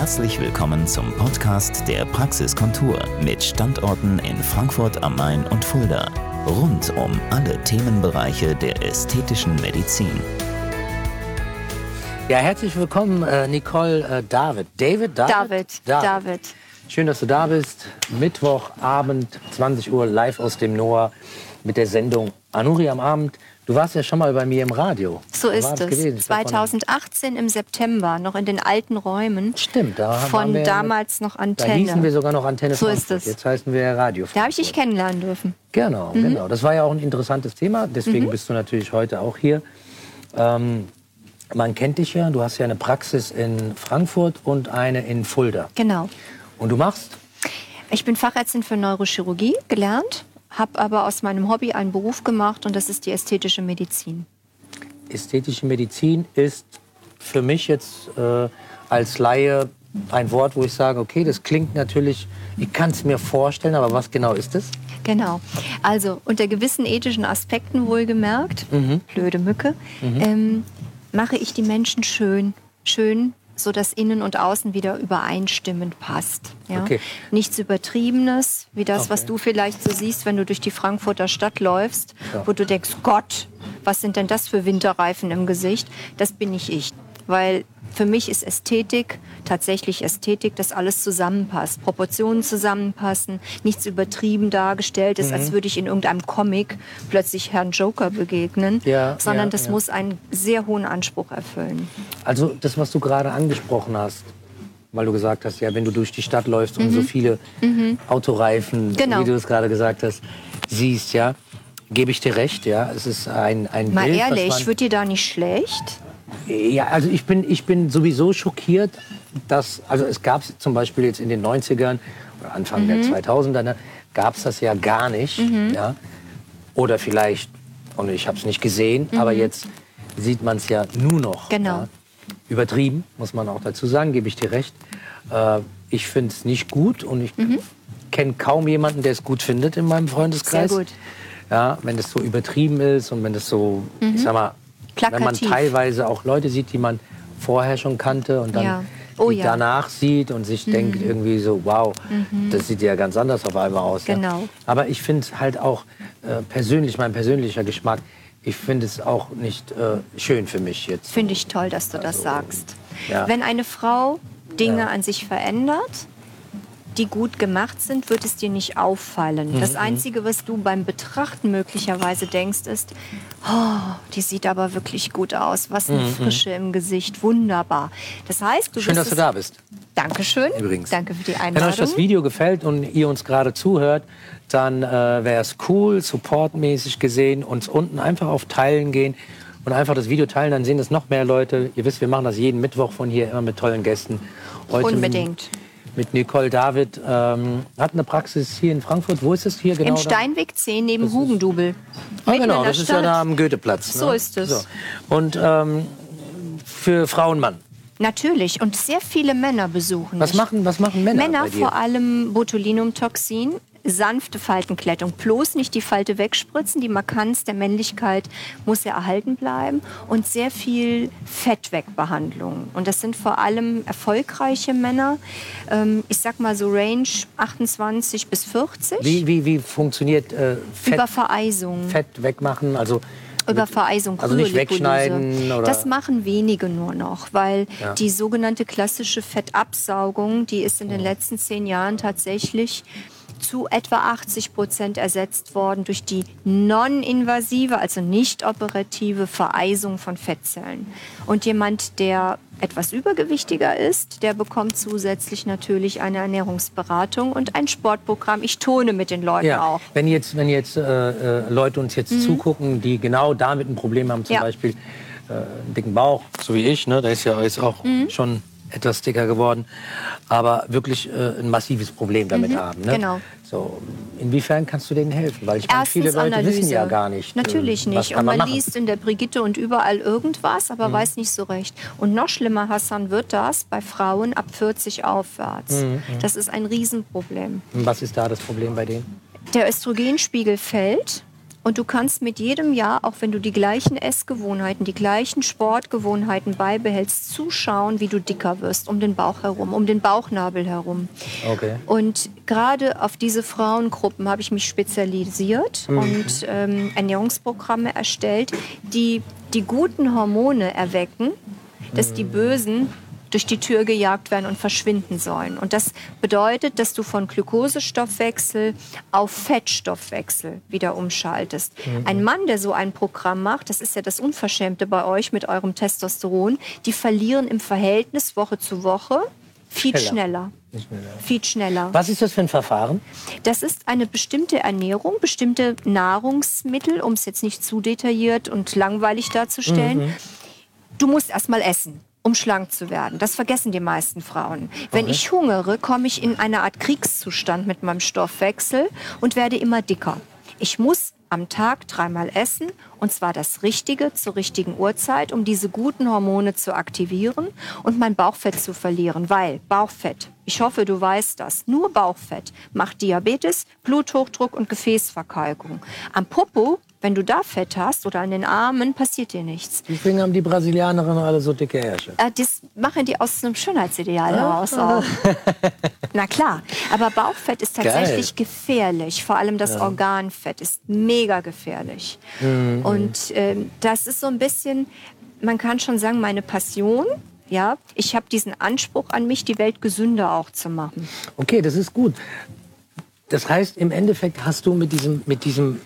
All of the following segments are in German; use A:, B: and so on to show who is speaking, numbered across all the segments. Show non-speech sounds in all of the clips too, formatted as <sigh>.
A: Herzlich willkommen zum Podcast der Praxiskontur mit Standorten in Frankfurt am Main und Fulda. Rund um alle Themenbereiche der ästhetischen Medizin.
B: Ja, herzlich willkommen, äh, Nicole äh, David. David, David?
C: David, David.
B: Schön, dass du da bist. Mittwochabend, 20 Uhr, live aus dem Noah mit der Sendung Anuri am Abend. Du warst ja schon mal bei mir im Radio.
C: So
B: Wo
C: ist es.
B: gewesen? Ich glaub,
C: 2018 im September, noch in den alten Räumen.
B: Stimmt, da
C: Von
B: wir-
C: damals noch
B: Da hießen wir
C: Antenne.
B: sogar noch Antenne
C: So ist
B: Frankfurt.
C: es.
B: Jetzt heißen wir Radio
C: Da habe ich dich
B: Frankfurt.
C: kennenlernen dürfen.
B: Genau,
C: Mhm.
B: genau. Das war ja auch ein interessantes Thema. Deswegen bist du natürlich heute auch hier. Ähm, man kennt dich ja. Du hast ja eine Praxis in Frankfurt und eine in Fulda.
C: Genau.
B: Und du machst?
C: Ich bin Fachärztin für Neurochirurgie gelernt, habe aber aus meinem Hobby einen Beruf gemacht und das ist die ästhetische Medizin.
B: Ästhetische Medizin ist für mich jetzt äh, als Laie ein Wort, wo ich sage, okay, das klingt natürlich, ich kann es mir vorstellen, aber was genau ist es?
C: Genau. Also unter gewissen ethischen Aspekten wohlgemerkt,
B: Mhm.
C: blöde Mücke, ähm, mache ich die Menschen schön, schön, so dass Innen und Außen wieder übereinstimmend passt. Ja?
B: Okay.
C: Nichts Übertriebenes, wie das, was
B: Okay.
C: du vielleicht so siehst, wenn du durch die Frankfurter Stadt läufst,
B: Ja.
C: wo du denkst, Gott, was sind denn das für Winterreifen im Gesicht? Das bin nicht ich. Weil für mich ist Ästhetik tatsächlich Ästhetik, dass alles zusammenpasst, Proportionen zusammenpassen, nichts übertrieben dargestellt ist,
B: Mhm.
C: als würde ich in irgendeinem Comic plötzlich Herrn Joker begegnen,
B: Ja,
C: sondern
B: ja,
C: das
B: ja.
C: muss einen sehr hohen Anspruch erfüllen.
B: Also das, was du gerade angesprochen hast, weil du gesagt hast, ja, wenn du durch die Stadt läufst und so viele Autoreifen,
C: Mhm. Genau.
B: wie du es gerade gesagt hast, siehst, ja, gebe ich dir recht, ja, es ist ein, ein
C: Mal
B: Bild,
C: ehrlich,
B: was man,
C: wird dir da nicht schlecht?
B: Ja, also ich bin, ich bin sowieso schockiert, dass, also es gab zum Beispiel jetzt in den 90ern oder Anfang
C: Mhm.
B: der 2000er, ne, gab es das ja gar nicht. Ja? Oder vielleicht, und ich habe es nicht gesehen, aber jetzt sieht man es ja nur noch.
C: Mhm. Genau.
B: Ja? Übertrieben, muss man auch dazu sagen, gebe ich dir recht. Äh, ich finde es nicht gut und ich kenne kaum jemanden, der es gut findet in meinem Freundeskreis.
C: Mhm. Sehr gut.
B: Ja, wenn es so übertrieben ist und wenn es so, ich sag mal, wenn man
C: Plakativ.
B: teilweise auch Leute sieht, die man vorher schon kannte und dann
C: Ja. Oh
B: die
C: ja.
B: danach sieht und sich denkt irgendwie so, wow, das sieht ja ganz anders auf einmal aus. Ja.
C: Mhm. Genau.
B: Aber ich finde es halt auch äh, persönlich, mein persönlicher Geschmack, ich finde es auch nicht äh, schön für mich jetzt.
C: Finde ich toll, dass du das sagst.
B: Also, ja.
C: Wenn eine Frau Dinge
B: Ja.
C: an sich verändert, die gut gemacht sind, wird es dir nicht auffallen.
B: Mhm,
C: Das Einzige, was du beim Betrachten möglicherweise denkst, ist, oh, die sieht aber wirklich gut aus. Was eine Frische im Gesicht. Wunderbar. Das heißt, du
B: Mhm, Schön, dass du da bist.
C: Dankeschön.
B: Übrigens.
C: Danke für die
B: Wenn euch
C: Einladung.
B: das Video gefällt und ihr uns gerade zuhört, dann äh, wäre es cool, supportmäßig gesehen, uns unten einfach auf Teilen gehen und einfach das Video teilen, dann sehen das noch mehr Leute. Ihr wisst, wir machen das jeden Mittwoch von hier immer mit tollen Gästen. Heute
C: Unbedingt.
B: Mit Nicole David. Ähm, hat eine Praxis hier in Frankfurt. Wo ist es hier genau?
C: Im? Steinweg 10 neben Hugendubel.
B: Ah, genau, das ist ja da am Goetheplatz.
C: So
B: ne?
C: ist es.
B: Und ähm, für Frau und Mann.
C: Natürlich. Und sehr viele Männer besuchen
B: Was machen, was machen Männer,
C: Männer
B: bei dir?
C: vor allem Botulinumtoxin, sanfte Faltenklettung. Bloß nicht die Falte wegspritzen. Die Markanz der Männlichkeit muss ja erhalten bleiben. Und sehr viel Fettwegbehandlung. Und das sind vor allem erfolgreiche Männer. Ähm, ich sag mal so Range 28 bis 40.
B: Wie, wie, wie funktioniert äh, Fett,
C: Über Vereisung.
B: Fett wegmachen? Also
C: Über Vereisung,
B: Also nicht wegschneiden oder-
C: Das machen wenige nur noch, weil
B: Ja.
C: die sogenannte klassische Fettabsaugung, die ist in den letzten zehn Jahren tatsächlich zu etwa 80 Prozent ersetzt worden durch die non-invasive, also nicht operative Vereisung von Fettzellen. Und jemand, der etwas übergewichtiger ist, der bekommt zusätzlich natürlich eine Ernährungsberatung und ein Sportprogramm. Ich tone mit den Leuten
B: Ja,
C: auch.
B: wenn jetzt, wenn jetzt äh, äh, Leute uns jetzt zugucken, die genau damit ein Problem haben, zum
C: Mhm. Ja.
B: Beispiel äh, einen dicken Bauch, so wie ich, ne, der ist ja jetzt auch
C: Mhm.
B: schon etwas dicker geworden, aber wirklich äh, ein massives Problem damit haben. Ne?
C: genau.
B: So, inwiefern kannst du denen helfen? Weil ich meine,
C: Erstens
B: viele Leute
C: Analyse.
B: wissen ja gar nicht.
C: Natürlich
B: äh, was
C: nicht.
B: kann
C: Und
B: man
C: man?
B: Mhm.
C: liest in der Brigitte und überall irgendwas, aber weiß nicht so recht. Und noch schlimmer, Hassan, wird das bei Frauen ab 40 aufwärts.
B: Mhm,
C: Das ist ein Riesenproblem.
B: Was ist da das Problem bei denen?
C: Der Östrogenspiegel fällt Und du kannst mit jedem Jahr, auch wenn du die gleichen Essgewohnheiten, die gleichen Sportgewohnheiten beibehältst, zuschauen, wie du dicker wirst, um den Bauch herum, um den Bauchnabel herum.
B: Okay.
C: Und gerade auf diese Frauengruppen habe ich mich spezialisiert
B: Mhm.
C: und ähm, Ernährungsprogramme erstellt, die die guten Hormone erwecken, dass
B: Mhm.
C: die bösen durch die Tür gejagt werden und verschwinden sollen. Und das bedeutet, dass du von Glukosestoffwechsel auf Fettstoffwechsel wieder umschaltest.
B: Mhm.
C: Ein Mann, der so ein Programm macht, das ist ja das Unverschämte bei euch mit eurem Testosteron, die verlieren im Verhältnis Woche zu Woche viel
B: Schneller.
C: schneller. Viel schneller.
B: Was ist das für ein Verfahren?
C: Das ist eine bestimmte Ernährung, bestimmte Nahrungsmittel, um es jetzt nicht zu detailliert und langweilig darzustellen. Du musst erst mal essen, um schlank zu werden. Das vergessen die meisten Frauen. Wenn ich hungere, komme ich in eine Art Kriegszustand mit meinem Stoffwechsel und werde immer dicker. Ich muss am Tag dreimal essen und zwar das Richtige zur richtigen Uhrzeit, um diese guten Hormone zu aktivieren und mein Bauchfett zu verlieren, weil Bauchfett, ich hoffe, du weißt das, nur Bauchfett macht Diabetes, Bluthochdruck und Gefäßverkalkung. Am Popo, wenn du da Fett hast oder an den Armen, passiert dir nichts.
B: Deswegen haben die Brasilianerinnen alle so dicke Ärsche.
C: Äh, das machen die aus einem Schönheitsideal heraus auch. <laughs> Na klar, aber Bauchfett ist tatsächlich gefährlich. Vor allem das Organfett ist mega gefährlich. Und ähm, das ist so ein bisschen, man kann schon sagen, meine Passion. Ja, ich habe diesen Anspruch an mich, die Welt gesünder auch zu machen.
B: Okay, das ist gut. Das heißt, im Endeffekt hast du mit diesem, mit diesem,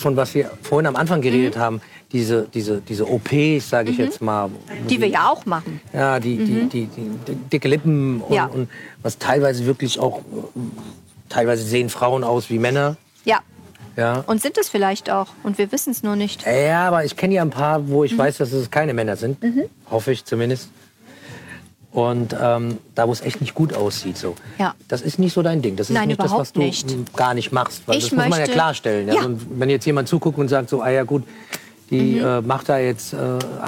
B: von was wir vorhin am Anfang geredet
C: Mhm.
B: haben, diese, diese, diese OPs, sage ich jetzt mal. wo
C: Die wir ja auch machen.
B: Ja, die, die, die, die, die dicke Lippen und,
C: Ja.
B: und was teilweise wirklich auch, teilweise sehen Frauen aus wie Männer.
C: Ja,
B: Ja.
C: und sind es vielleicht auch. Und wir wissen es nur nicht.
B: Ja, aber ich kenne ja ein paar, wo
C: Mhm.
B: ich weiß, dass es keine Männer sind. Hoffe ich zumindest. Und ähm, da, wo es echt nicht gut aussieht. So.
C: Ja.
B: Das ist nicht so dein Ding. Das ist
C: Nein,
B: nicht das, was du
C: nicht.
B: gar nicht machst. Weil
C: Ich
B: das muss man ja klarstellen.
C: Ja.
B: Also, wenn jetzt jemand zuguckt und sagt so, ah ja gut, die
C: Mhm.
B: äh, macht da jetzt, äh,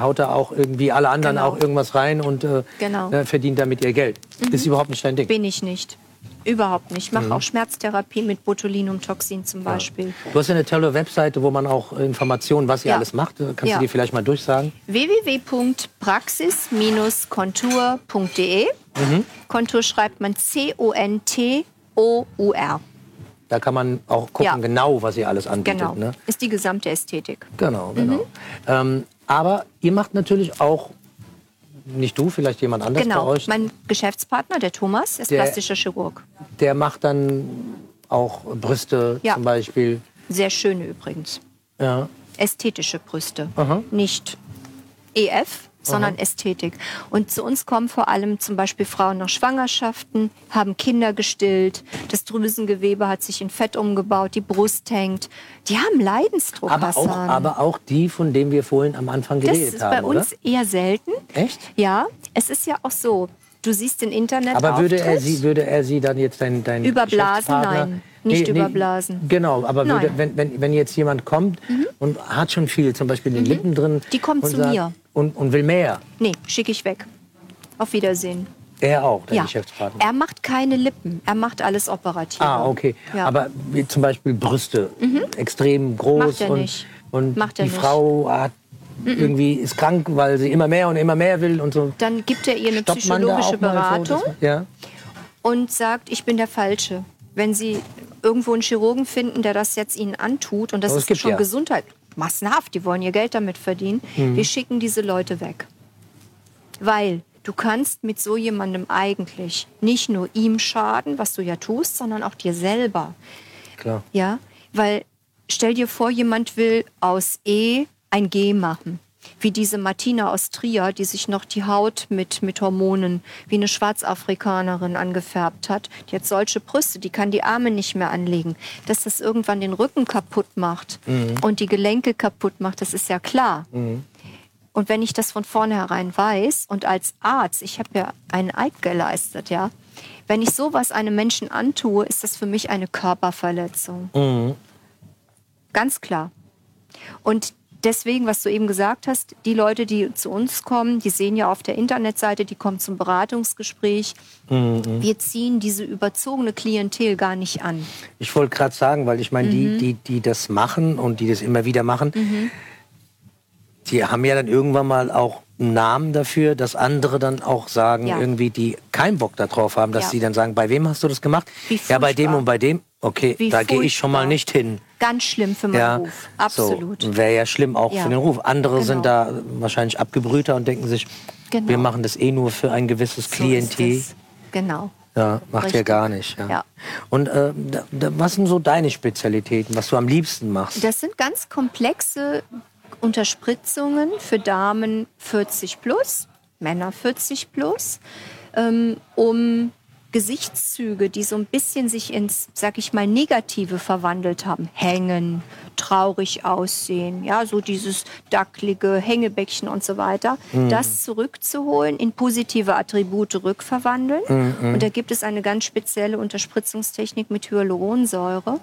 B: haut da auch irgendwie alle anderen
C: Genau.
B: auch irgendwas rein und äh,
C: Genau.
B: äh, verdient damit ihr Geld. Ist überhaupt nicht dein Ding.
C: Bin ich nicht. Überhaupt nicht. Ich mache
B: Mhm.
C: auch Schmerztherapie mit Botulinumtoxin zum Beispiel.
B: Du hast ja eine tolle Webseite, wo man auch Informationen, was ihr
C: Ja.
B: alles macht. Kannst
C: Ja.
B: du die vielleicht mal durchsagen?
C: www.praxis-kontur.de.
B: Mhm.
C: Kontur schreibt man C-O-N-T-O-U-R.
B: Da kann man auch gucken,
C: Ja.
B: genau, was ihr alles anbietet.
C: Genau.
B: Ne?
C: Ist die gesamte Ästhetik.
B: Genau, genau.
C: Mhm.
B: Ähm, aber ihr macht natürlich auch, nicht du, vielleicht jemand anders bei
C: Genau.
B: euch,
C: Mein Geschäftspartner, der Thomas, ist
B: Der-
C: plastischer Chirurg.
B: der macht dann auch Brüste
C: Ja.
B: zum Beispiel.
C: Sehr schöne übrigens.
B: Ja.
C: Ästhetische Brüste.
B: Aha.
C: Nicht EF, sondern Ästhetik. Und zu uns kommen vor allem zum Beispiel Frauen nach Schwangerschaften, haben Kinder gestillt, das Drüsengewebe hat sich in Fett umgebaut, die Brust hängt. Die haben Leidensdruck,
B: Aber, auch, aber auch die, von denen wir vorhin am Anfang
C: das
B: geredet
C: ist
B: haben,
C: bei uns
B: oder?
C: eher selten.
B: Echt?
C: Ja, es ist ja auch so. Du siehst den Internet
B: Aber würde er, sie, würde er sie dann jetzt dein, dein
C: Überblasen? Nein, nicht überblasen.
B: Genau, aber würde.
C: Mhm.
B: wenn, wenn, wenn jetzt jemand kommt und hat schon viel, zum Beispiel in den Lippen drin.
C: Die kommt
B: und
C: zu
B: sagt-
C: mir.
B: Und, und will mehr.
C: Nee, schicke ich weg. Auf Wiedersehen.
B: Er auch, dein
C: ja.
B: Geschäftspartner.
C: Er macht keine Lippen. Er macht alles operativ.
B: Ah, okay.
C: Ja. Mhm.
B: Aber wie zum Beispiel Brüste, extrem groß
C: Macht er
B: und,
C: nicht.
B: und
C: Macht er
B: die
C: nicht.
B: Frau hat irgendwie ist krank, weil sie immer mehr und immer mehr will und so.
C: Dann gibt er ihr eine
B: Stoppt man
C: psychologische
B: mal so,
C: Beratung
B: dass- ja.
C: und sagt, ich bin der Falsche. Wenn Sie irgendwo einen Chirurgen finden, der das jetzt Ihnen antut, und das
B: es
C: ist schon
B: ja.
C: Gesundheit, massenhaft, die wollen ihr Geld damit verdienen,
B: Mhm.
C: wir schicken diese Leute weg. Weil du kannst mit so jemandem eigentlich nicht nur ihm schaden, was du ja tust, sondern auch dir selber.
B: Klar.
C: Ja, weil stell dir vor, jemand will aus E ein G machen. Wie diese Martina aus Trier, die sich noch die Haut mit, mit Hormonen wie eine Schwarzafrikanerin angefärbt hat. Die hat solche Brüste, die kann die Arme nicht mehr anlegen. Dass das irgendwann den Rücken kaputt macht und die Gelenke kaputt macht, das ist ja klar. Und wenn ich das von vornherein weiß und als Arzt, ich habe ja einen Eid geleistet, ja, wenn ich sowas einem Menschen antue, ist das für mich eine Körperverletzung. Ganz klar. Und deswegen, was du eben gesagt hast, die Leute, die zu uns kommen, die sehen ja auf der Internetseite, die kommen zum Beratungsgespräch.
B: Mhm.
C: Wir ziehen diese überzogene Klientel gar nicht an.
B: Ich wollte gerade sagen, weil ich meine,
C: Mhm.
B: die, die, die das machen und die das immer wieder machen, die haben ja dann irgendwann mal auch einen Namen dafür, dass andere dann auch sagen,
C: Ja.
B: irgendwie, die keinen Bock darauf haben, dass
C: Ja.
B: sie dann sagen, bei wem hast du das gemacht? Ja, bei dem und bei dem. Okay,
C: Wie
B: da gehe ich schon mal nicht hin.
C: Ganz schlimm für meinen
B: Ja,
C: Ruf. Absolut.
B: So, Wäre ja schlimm auch
C: Ja.
B: für den Ruf. Andere
C: Genau.
B: sind da wahrscheinlich abgebrühter und denken sich,
C: Genau.
B: wir machen das eh nur für ein gewisses
C: So
B: Klientel.
C: Genau.
B: Ja, macht ja
C: Richtig.
B: gar nicht. Ja.
C: Ja.
B: Und äh, da, da, was sind so deine Spezialitäten, was du am liebsten machst?
C: Das sind ganz komplexe Unterspritzungen für Damen 40 plus, Männer 40 plus, ähm, um Gesichtszüge, die so ein bisschen sich ins, sag ich mal, Negative verwandelt haben, hängen, traurig aussehen, ja, so dieses dacklige Hängebäckchen und so weiter, das zurückzuholen, in positive Attribute rückverwandeln. Und da gibt es eine ganz spezielle Unterspritzungstechnik mit Hyaluronsäure.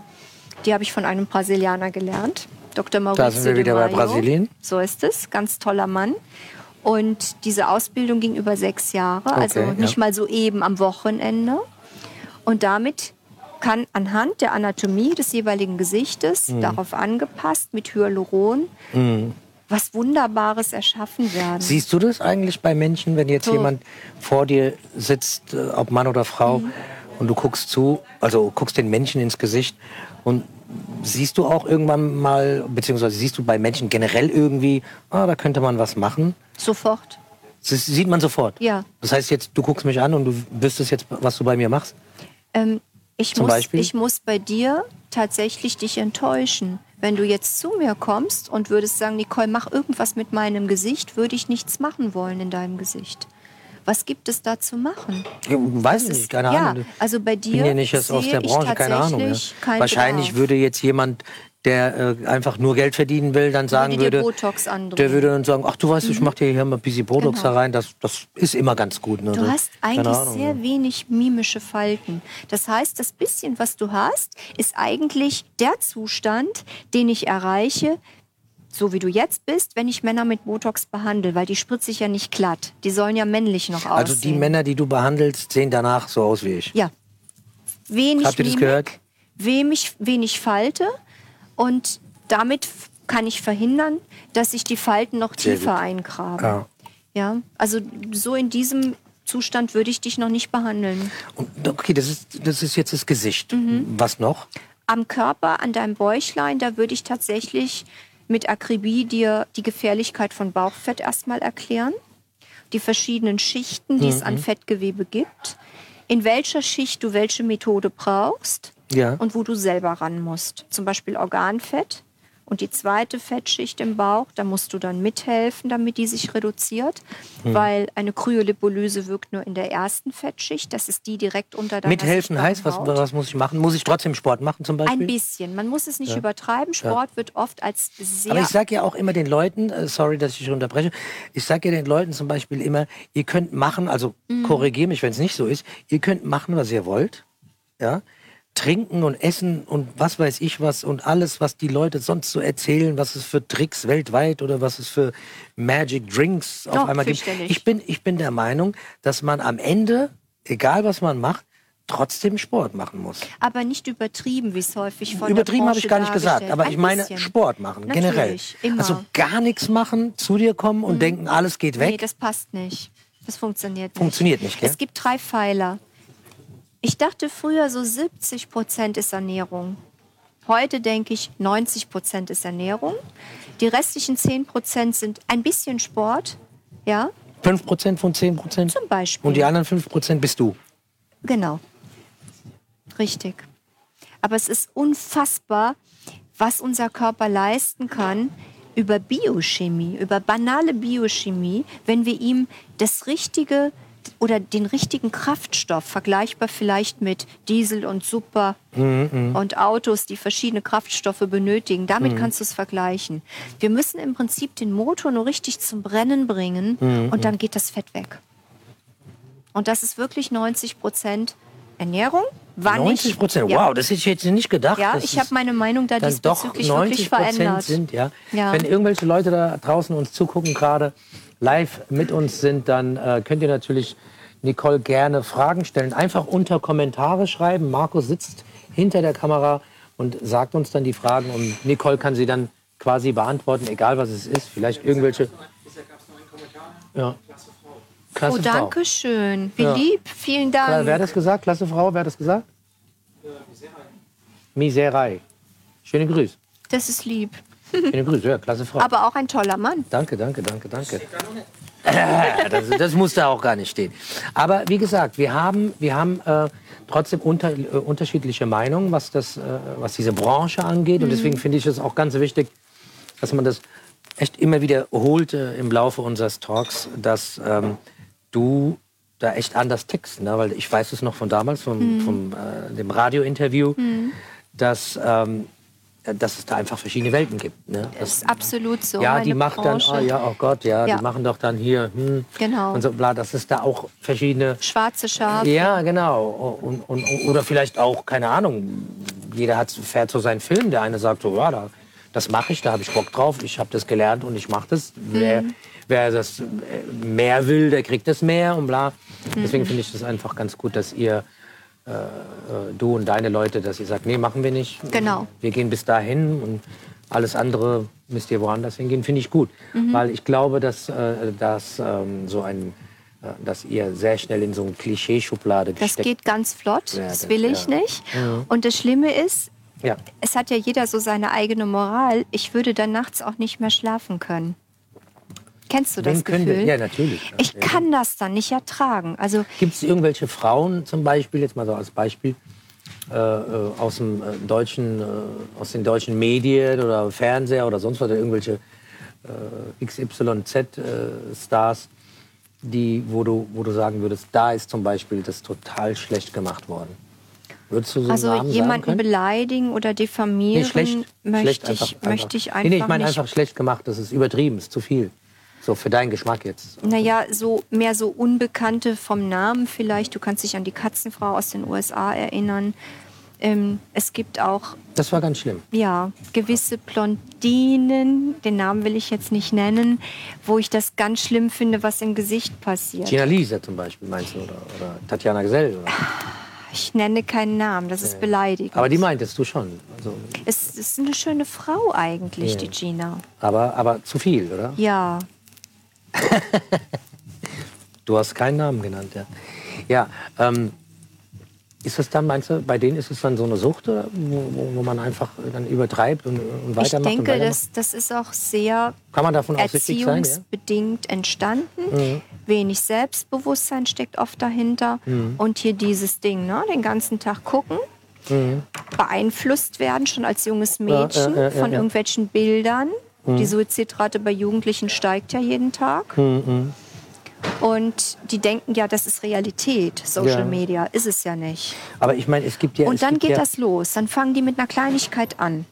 C: Die habe ich von einem Brasilianer gelernt, Dr. Maurizio
B: sind wir
C: de
B: wieder bei. Brasilien.
C: So ist es, ganz toller Mann. Und diese Ausbildung ging über sechs Jahre, also
B: Okay,
C: nicht
B: ja.
C: mal so eben am Wochenende. Und damit kann anhand der Anatomie des jeweiligen Gesichtes,
B: Mhm.
C: darauf angepasst, mit Hyaluron, was Wunderbares erschaffen werden.
B: Siehst du das eigentlich bei Menschen, wenn jetzt
C: So.
B: jemand vor dir sitzt, äh, ob Mann oder Frau,
C: Mhm.
B: und du guckst zu, also guckst den Menschen ins Gesicht und siehst du auch irgendwann mal, beziehungsweise siehst du bei Menschen generell irgendwie, ah, da könnte man was machen?
C: Sofort.
B: Das sieht man sofort.
C: Ja.
B: Das heißt jetzt, du guckst mich an und du wüsstest jetzt, was du bei mir machst.
C: Ähm, ich,
B: Zum
C: muss,
B: Beispiel?
C: ich muss bei dir tatsächlich dich enttäuschen. Wenn du jetzt zu mir kommst und würdest sagen, Nicole, mach irgendwas mit meinem Gesicht, würde ich nichts machen wollen in deinem Gesicht. Was gibt es da zu machen?
B: Ja, Weiß ich nicht, keine
C: ja,
B: Ahnung.
C: also bei
B: Ich bin
C: dir
B: ja nicht aus der
C: ich
B: Branche, keine Ahnung. Ja.
C: tatsächlich keinen
B: Wahrscheinlich
C: Bedarf.
B: würde jetzt jemand, der äh, einfach nur Geld verdienen will, dann sagen
C: dir
B: würde,
C: andrehen.
B: der würde dann sagen, ach du weißt, ich mach dir hier mal ein bisschen Botox
C: Genau.
B: da rein, das, das ist immer ganz gut. Ne?
C: Du hast eigentlich sehr
B: ne?
C: wenig mimische Falten. Das heißt, das bisschen, was du hast, ist eigentlich der Zustand, den ich erreiche, so wie du jetzt bist, wenn ich Männer mit Botox behandle, weil die spritze ich ja nicht glatt. Die sollen ja männlich noch aussehen.
B: Also die Männer, die du behandelst, sehen danach so aus wie ich.
C: Ja. Wenig
B: Habt ihr das
C: Mimik,
B: gehört?
C: Wenig, wenig Falte und damit kann ich verhindern, dass sich die Falten noch
B: Sehr
C: tiefer
B: gut.
C: eingraben.
B: Ja.
C: Ja, also so in diesem Zustand würde ich dich noch nicht behandeln.
B: Und, okay, das ist, das ist jetzt das Gesicht.
C: Mhm.
B: Was noch?
C: Am Körper, an deinem Bäuchlein, da würde ich tatsächlich mit Akribie dir die Gefährlichkeit von Bauchfett erstmal erklären. Die verschiedenen Schichten, die es
B: Mhm.
C: an Fettgewebe gibt. In welcher Schicht du welche Methode brauchst
B: Ja.
C: und wo du selber ran musst. Zum Beispiel Organfett. Und die zweite Fettschicht im Bauch, da musst du dann mithelfen, damit die sich reduziert,
B: Hm.
C: weil eine Kryolipolyse wirkt nur in der ersten Fettschicht. Das ist die direkt unter deiner
B: Mithelfen heißt, was, was muss ich machen? Muss ich trotzdem Sport machen zum Beispiel?
C: Ein bisschen. Man muss es nicht übertreiben. Sport wird oft als sehr.
B: Aber ich sage ja auch immer den Leuten, äh, sorry, dass ich unterbreche, ich sage ja den Leuten zum Beispiel immer, ihr könnt machen, also
C: Mhm.
B: korrigiere mich, wenn es nicht so ist, ihr könnt machen, was ihr wollt, ja, trinken und essen und was weiß ich was und alles, was die Leute sonst so erzählen, was es für Tricks weltweit oder was es für Magic Drinks auf
C: Doch,
B: einmal gibt. Ich bin, ich bin der Meinung, dass man am Ende, egal was man macht, trotzdem Sport machen muss.
C: aber nicht übertrieben, wie es häufig von
B: Übertrieben habe ich gar nicht gesagt, aber
C: Ein
B: ich meine
C: bisschen.
B: Sport machen, generell.
C: Natürlich, Immer.
B: Also gar nichts machen, zu dir kommen und denken, alles geht weg.
C: Nee, das passt nicht. Das funktioniert nicht.
B: Funktioniert nicht, gell?
C: Es gibt drei Pfeiler. Ich dachte früher, so 70 Prozent ist Ernährung. Heute denke ich, 90 Prozent ist Ernährung. Die restlichen 10 Prozent sind ein bisschen Sport. Ja,
B: 5% von 10%?
C: zum Beispiel.
B: Und die anderen 5% bist du.
C: Genau. Richtig. Aber es ist unfassbar, was unser Körper leisten kann über Biochemie, über banale Biochemie, wenn wir ihm das richtige oder den richtigen Kraftstoff, vergleichbar vielleicht mit Diesel und Super und Autos, die verschiedene Kraftstoffe benötigen. Damit kannst du es vergleichen. Wir müssen im Prinzip den Motor nur richtig zum Brennen bringen und dann geht das Fett weg. Und das ist wirklich 90 Prozent Ernährung war
B: 90
C: nicht.
B: Prozent,
C: Ja.
B: wow, das hätte ich jetzt nicht gedacht.
C: Ja, ich habe meine Meinung da
B: dann doch
C: diesbezüglich
B: 90
C: wirklich verändert.
B: sind. Ja.
C: Ja.
B: Wenn irgendwelche Leute da draußen uns zugucken, gerade live mit uns sind, dann äh, könnt ihr natürlich Nicole gerne Fragen stellen. Einfach unter Kommentare schreiben. Markus sitzt hinter der Kamera und sagt uns dann die Fragen und Nicole kann sie dann quasi beantworten, egal was es ist. Vielleicht irgendwelche. Ja. Klasse
C: Oh,
B: Frau.
C: danke schön. Wie
B: Ja.
C: lieb. Vielen
B: Klar,
C: Dank.
B: Wer hat das gesagt? Klasse Frau, wer hat das gesagt? Miserei. Schöne Grüße.
C: Das ist lieb. <laughs>
B: Schöne Grüße, ja, klasse Frau.
C: Aber auch ein toller Mann.
B: Danke, danke, danke, danke. <laughs> Das, das muss da auch gar nicht stehen. Aber wie gesagt, wir haben, wir haben äh, trotzdem unter, äh, unterschiedliche Meinungen, was, das, äh, was diese Branche angeht. Und deswegen finde ich es auch ganz wichtig, dass man das echt immer wiederholt äh, im Laufe unseres Talks, dass ähm, du da echt anders tickst. Ne? Weil ich weiß es noch von damals, vom, vom äh, dem Radiointerview, dass, ähm, dass es da einfach verschiedene Welten gibt. Ne?
C: Das ist absolut so.
B: ja, die macht
C: Branche.
B: dann, oh ja, oh Gott, ja,
C: Ja.
B: die machen doch dann hier, hm,
C: Genau.
B: und so bla, dass es da auch verschiedene,
C: Schwarze Schafe.
B: ja, genau, und, und, oder vielleicht auch, keine Ahnung, jeder hat, fährt so seinen Film, der eine sagt so, ja, da, das mache ich, da habe ich Bock drauf, ich habe das gelernt und ich mache das. Wer,
C: Mhm.
B: wer das äh, mehr will, der kriegt das mehr und bla.
C: Mhm.
B: Deswegen finde ich das einfach ganz gut, dass ihr, äh, du und deine Leute, dass ihr sagt, nee, machen wir nicht.
C: Genau.
B: Wir gehen bis dahin und alles andere müsst ihr woanders hingehen, finde ich gut.
C: Mhm.
B: Weil ich glaube, dass, äh, dass ähm, so ein äh, dass ihr sehr schnell in so eine Klischeeschublade
C: Das
B: gesteckt
C: geht ganz flott.
B: Ja,
C: das
B: das-
C: will ich
B: ja.
C: nicht. Und das Schlimme ist,
B: Ja.
C: es hat ja jeder so seine eigene Moral. Ich würde dann nachts auch nicht mehr schlafen können. Kennst du das
B: Wen könnte-
C: Gefühl?
B: Ja, natürlich.
C: Ich kann das dann nicht ertragen. Also
B: Gibt es irgendwelche Frauen zum Beispiel, jetzt mal so als Beispiel, äh, äh, aus, dem, äh, deutschen, äh, aus den deutschen Medien oder Fernseher oder sonst was, irgendwelche äh, XYZ-Stars, die, wo, du, wo du sagen würdest, da ist zum Beispiel das total schlecht gemacht worden. Würdest du so
C: Also jemanden beleidigen oder diffamieren
B: Nee, schlecht.
C: möchte,
B: schlecht
C: ich,
B: einfach,
C: möchte ich einfach
B: Nee, nee, ich meine einfach schlecht gemacht. Das ist übertrieben, ist zu viel. So für deinen Geschmack jetzt.
C: Naja, so mehr so Unbekannte vom Namen vielleicht. Du kannst dich an die Katzenfrau aus den USA erinnern. Ähm, es gibt auch
B: Das war ganz schlimm.
C: ja, gewisse Blondinen, den Namen will ich jetzt nicht nennen, wo ich das ganz schlimm finde, was im Gesicht passiert.
B: Gina Lisa zum Beispiel, meinst du? Oder, oder Tatjana Gesell? Oder?
C: Ich nenne keinen Namen, das ist beleidigend.
B: Aber die meintest du schon. Also,
C: es ist eine schöne Frau eigentlich,
B: Ja.
C: die Gina.
B: aber, aber zu viel, oder?
C: Ja, <laughs>
B: Du hast keinen Namen genannt, ja. Ja, ähm, ist das dann, meinst du, bei denen ist es dann so eine Sucht? Wo, wo, man einfach dann übertreibt und, und
C: ich
B: weitermacht? und
C: denke,
B: weitermacht?
C: das, das ist auch sehr
B: Kann man davon aussichtig sein? Ja? Mhm.
C: erziehungsbedingt entstanden. Wenig Selbstbewusstsein steckt oft dahinter.
B: Mhm.
C: Und hier dieses Ding, ne? den ganzen Tag gucken, beeinflusst werden, schon als junges Mädchen,
B: Mhm. ja, ja,
C: von
B: ja.
C: irgendwelchen Bildern.
B: Mhm.
C: Die Suizidrate bei Jugendlichen steigt ja jeden Tag.
B: Mhm.
C: Und die denken ja, das ist Realität, Social
B: Ja.
C: Media. Ist es ja nicht.
B: Aber ich meine, es gibt ja...
C: Und dann geht
B: ja,
C: das los. Dann fangen die mit einer Kleinigkeit an.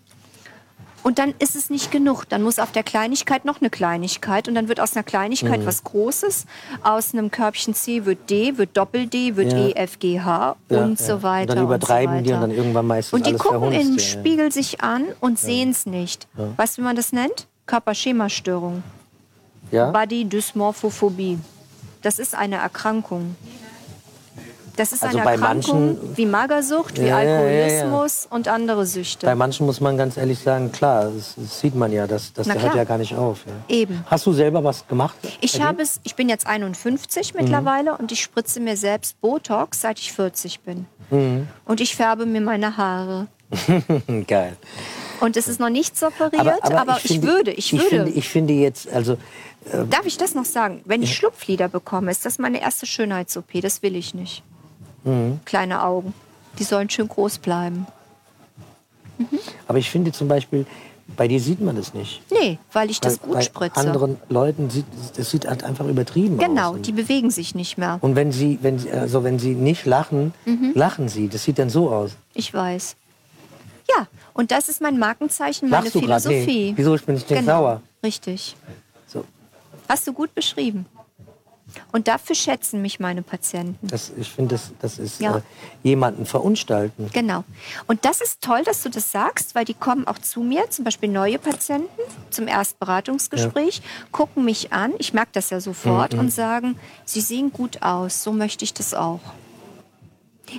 C: Und dann ist es nicht genug. Dann muss auf der Kleinigkeit noch eine Kleinigkeit. Und dann wird aus einer Kleinigkeit
B: Mhm.
C: was Großes. Aus einem Körbchen C wird D, wird Doppel-D, wird
B: Ja.
C: E, F, G, H
B: Ja,
C: und
B: ja.
C: so weiter.
B: Und dann übertreiben
C: und so
B: die und dann irgendwann meistens
C: Und die
B: alles
C: gucken
B: ja.
C: Spiegel sich an und sehen es nicht. Weißt du, wie man das nennt? Körperschemastörung.
B: ja?
C: Body Dysmorphophobie. Das ist eine Erkrankung. Das ist
B: Also
C: eine
B: bei
C: Erkrankung
B: manchen-
C: wie Magersucht, wie
B: Ja, ja, ja, ja.
C: Alkoholismus und andere Süchte.
B: Bei manchen muss man ganz ehrlich sagen, klar, das, das sieht man ja, das, das hört ja gar nicht auf.
C: Eben.
B: Hast du selber was gemacht?
C: Ich habe es, ich bin jetzt 51
B: Mhm.
C: mittlerweile und ich spritze mir selbst Botox, seit ich 40 bin.
B: Mhm.
C: Und ich färbe mir meine Haare. <laughs>
B: Geil.
C: Und es ist noch nicht operiert, aber, ich,
B: finde-
C: würde, ich,
B: Ich
C: würde.
B: finde, ich finde jetzt, also
C: Darf ich das noch sagen? Wenn ich Schlupflider bekomme, ist das meine erste Schönheits-OP. Das will ich nicht.
B: Mhm.
C: Kleine Augen. Die sollen schön groß bleiben.
B: Aber ich finde zum Beispiel, bei dir sieht man das nicht.
C: Nee, weil ich das
B: Bei-
C: gut
B: bei
C: spritze.
B: anderen Leuten sieht das sieht halt einfach übertrieben
C: Genau,
B: aus. Und-
C: die bewegen sich nicht mehr.
B: Und wenn sie, wenn sie, also wenn sie nicht lachen,
C: Mhm.
B: lachen sie. Das sieht dann so aus.
C: Ich weiß. Ja, und das ist mein Markenzeichen, meine
B: Lachst du?
C: Philosophie.
B: Nee. Wieso bin ich denn
C: genau.
B: sauer?
C: Richtig.
B: So.
C: Hast du gut beschrieben. Und dafür schätzen mich meine Patienten.
B: Das, ich finde, das, das ist
C: Ja.
B: äh, jemanden verunstalten.
C: Genau. Und das ist toll, dass du das sagst, weil die kommen auch zu mir, zum Beispiel neue Patienten zum Erstberatungsgespräch, gucken mich an, ich merke das ja sofort
B: Mhm.
C: und sagen, sie sehen gut aus, so möchte ich das auch.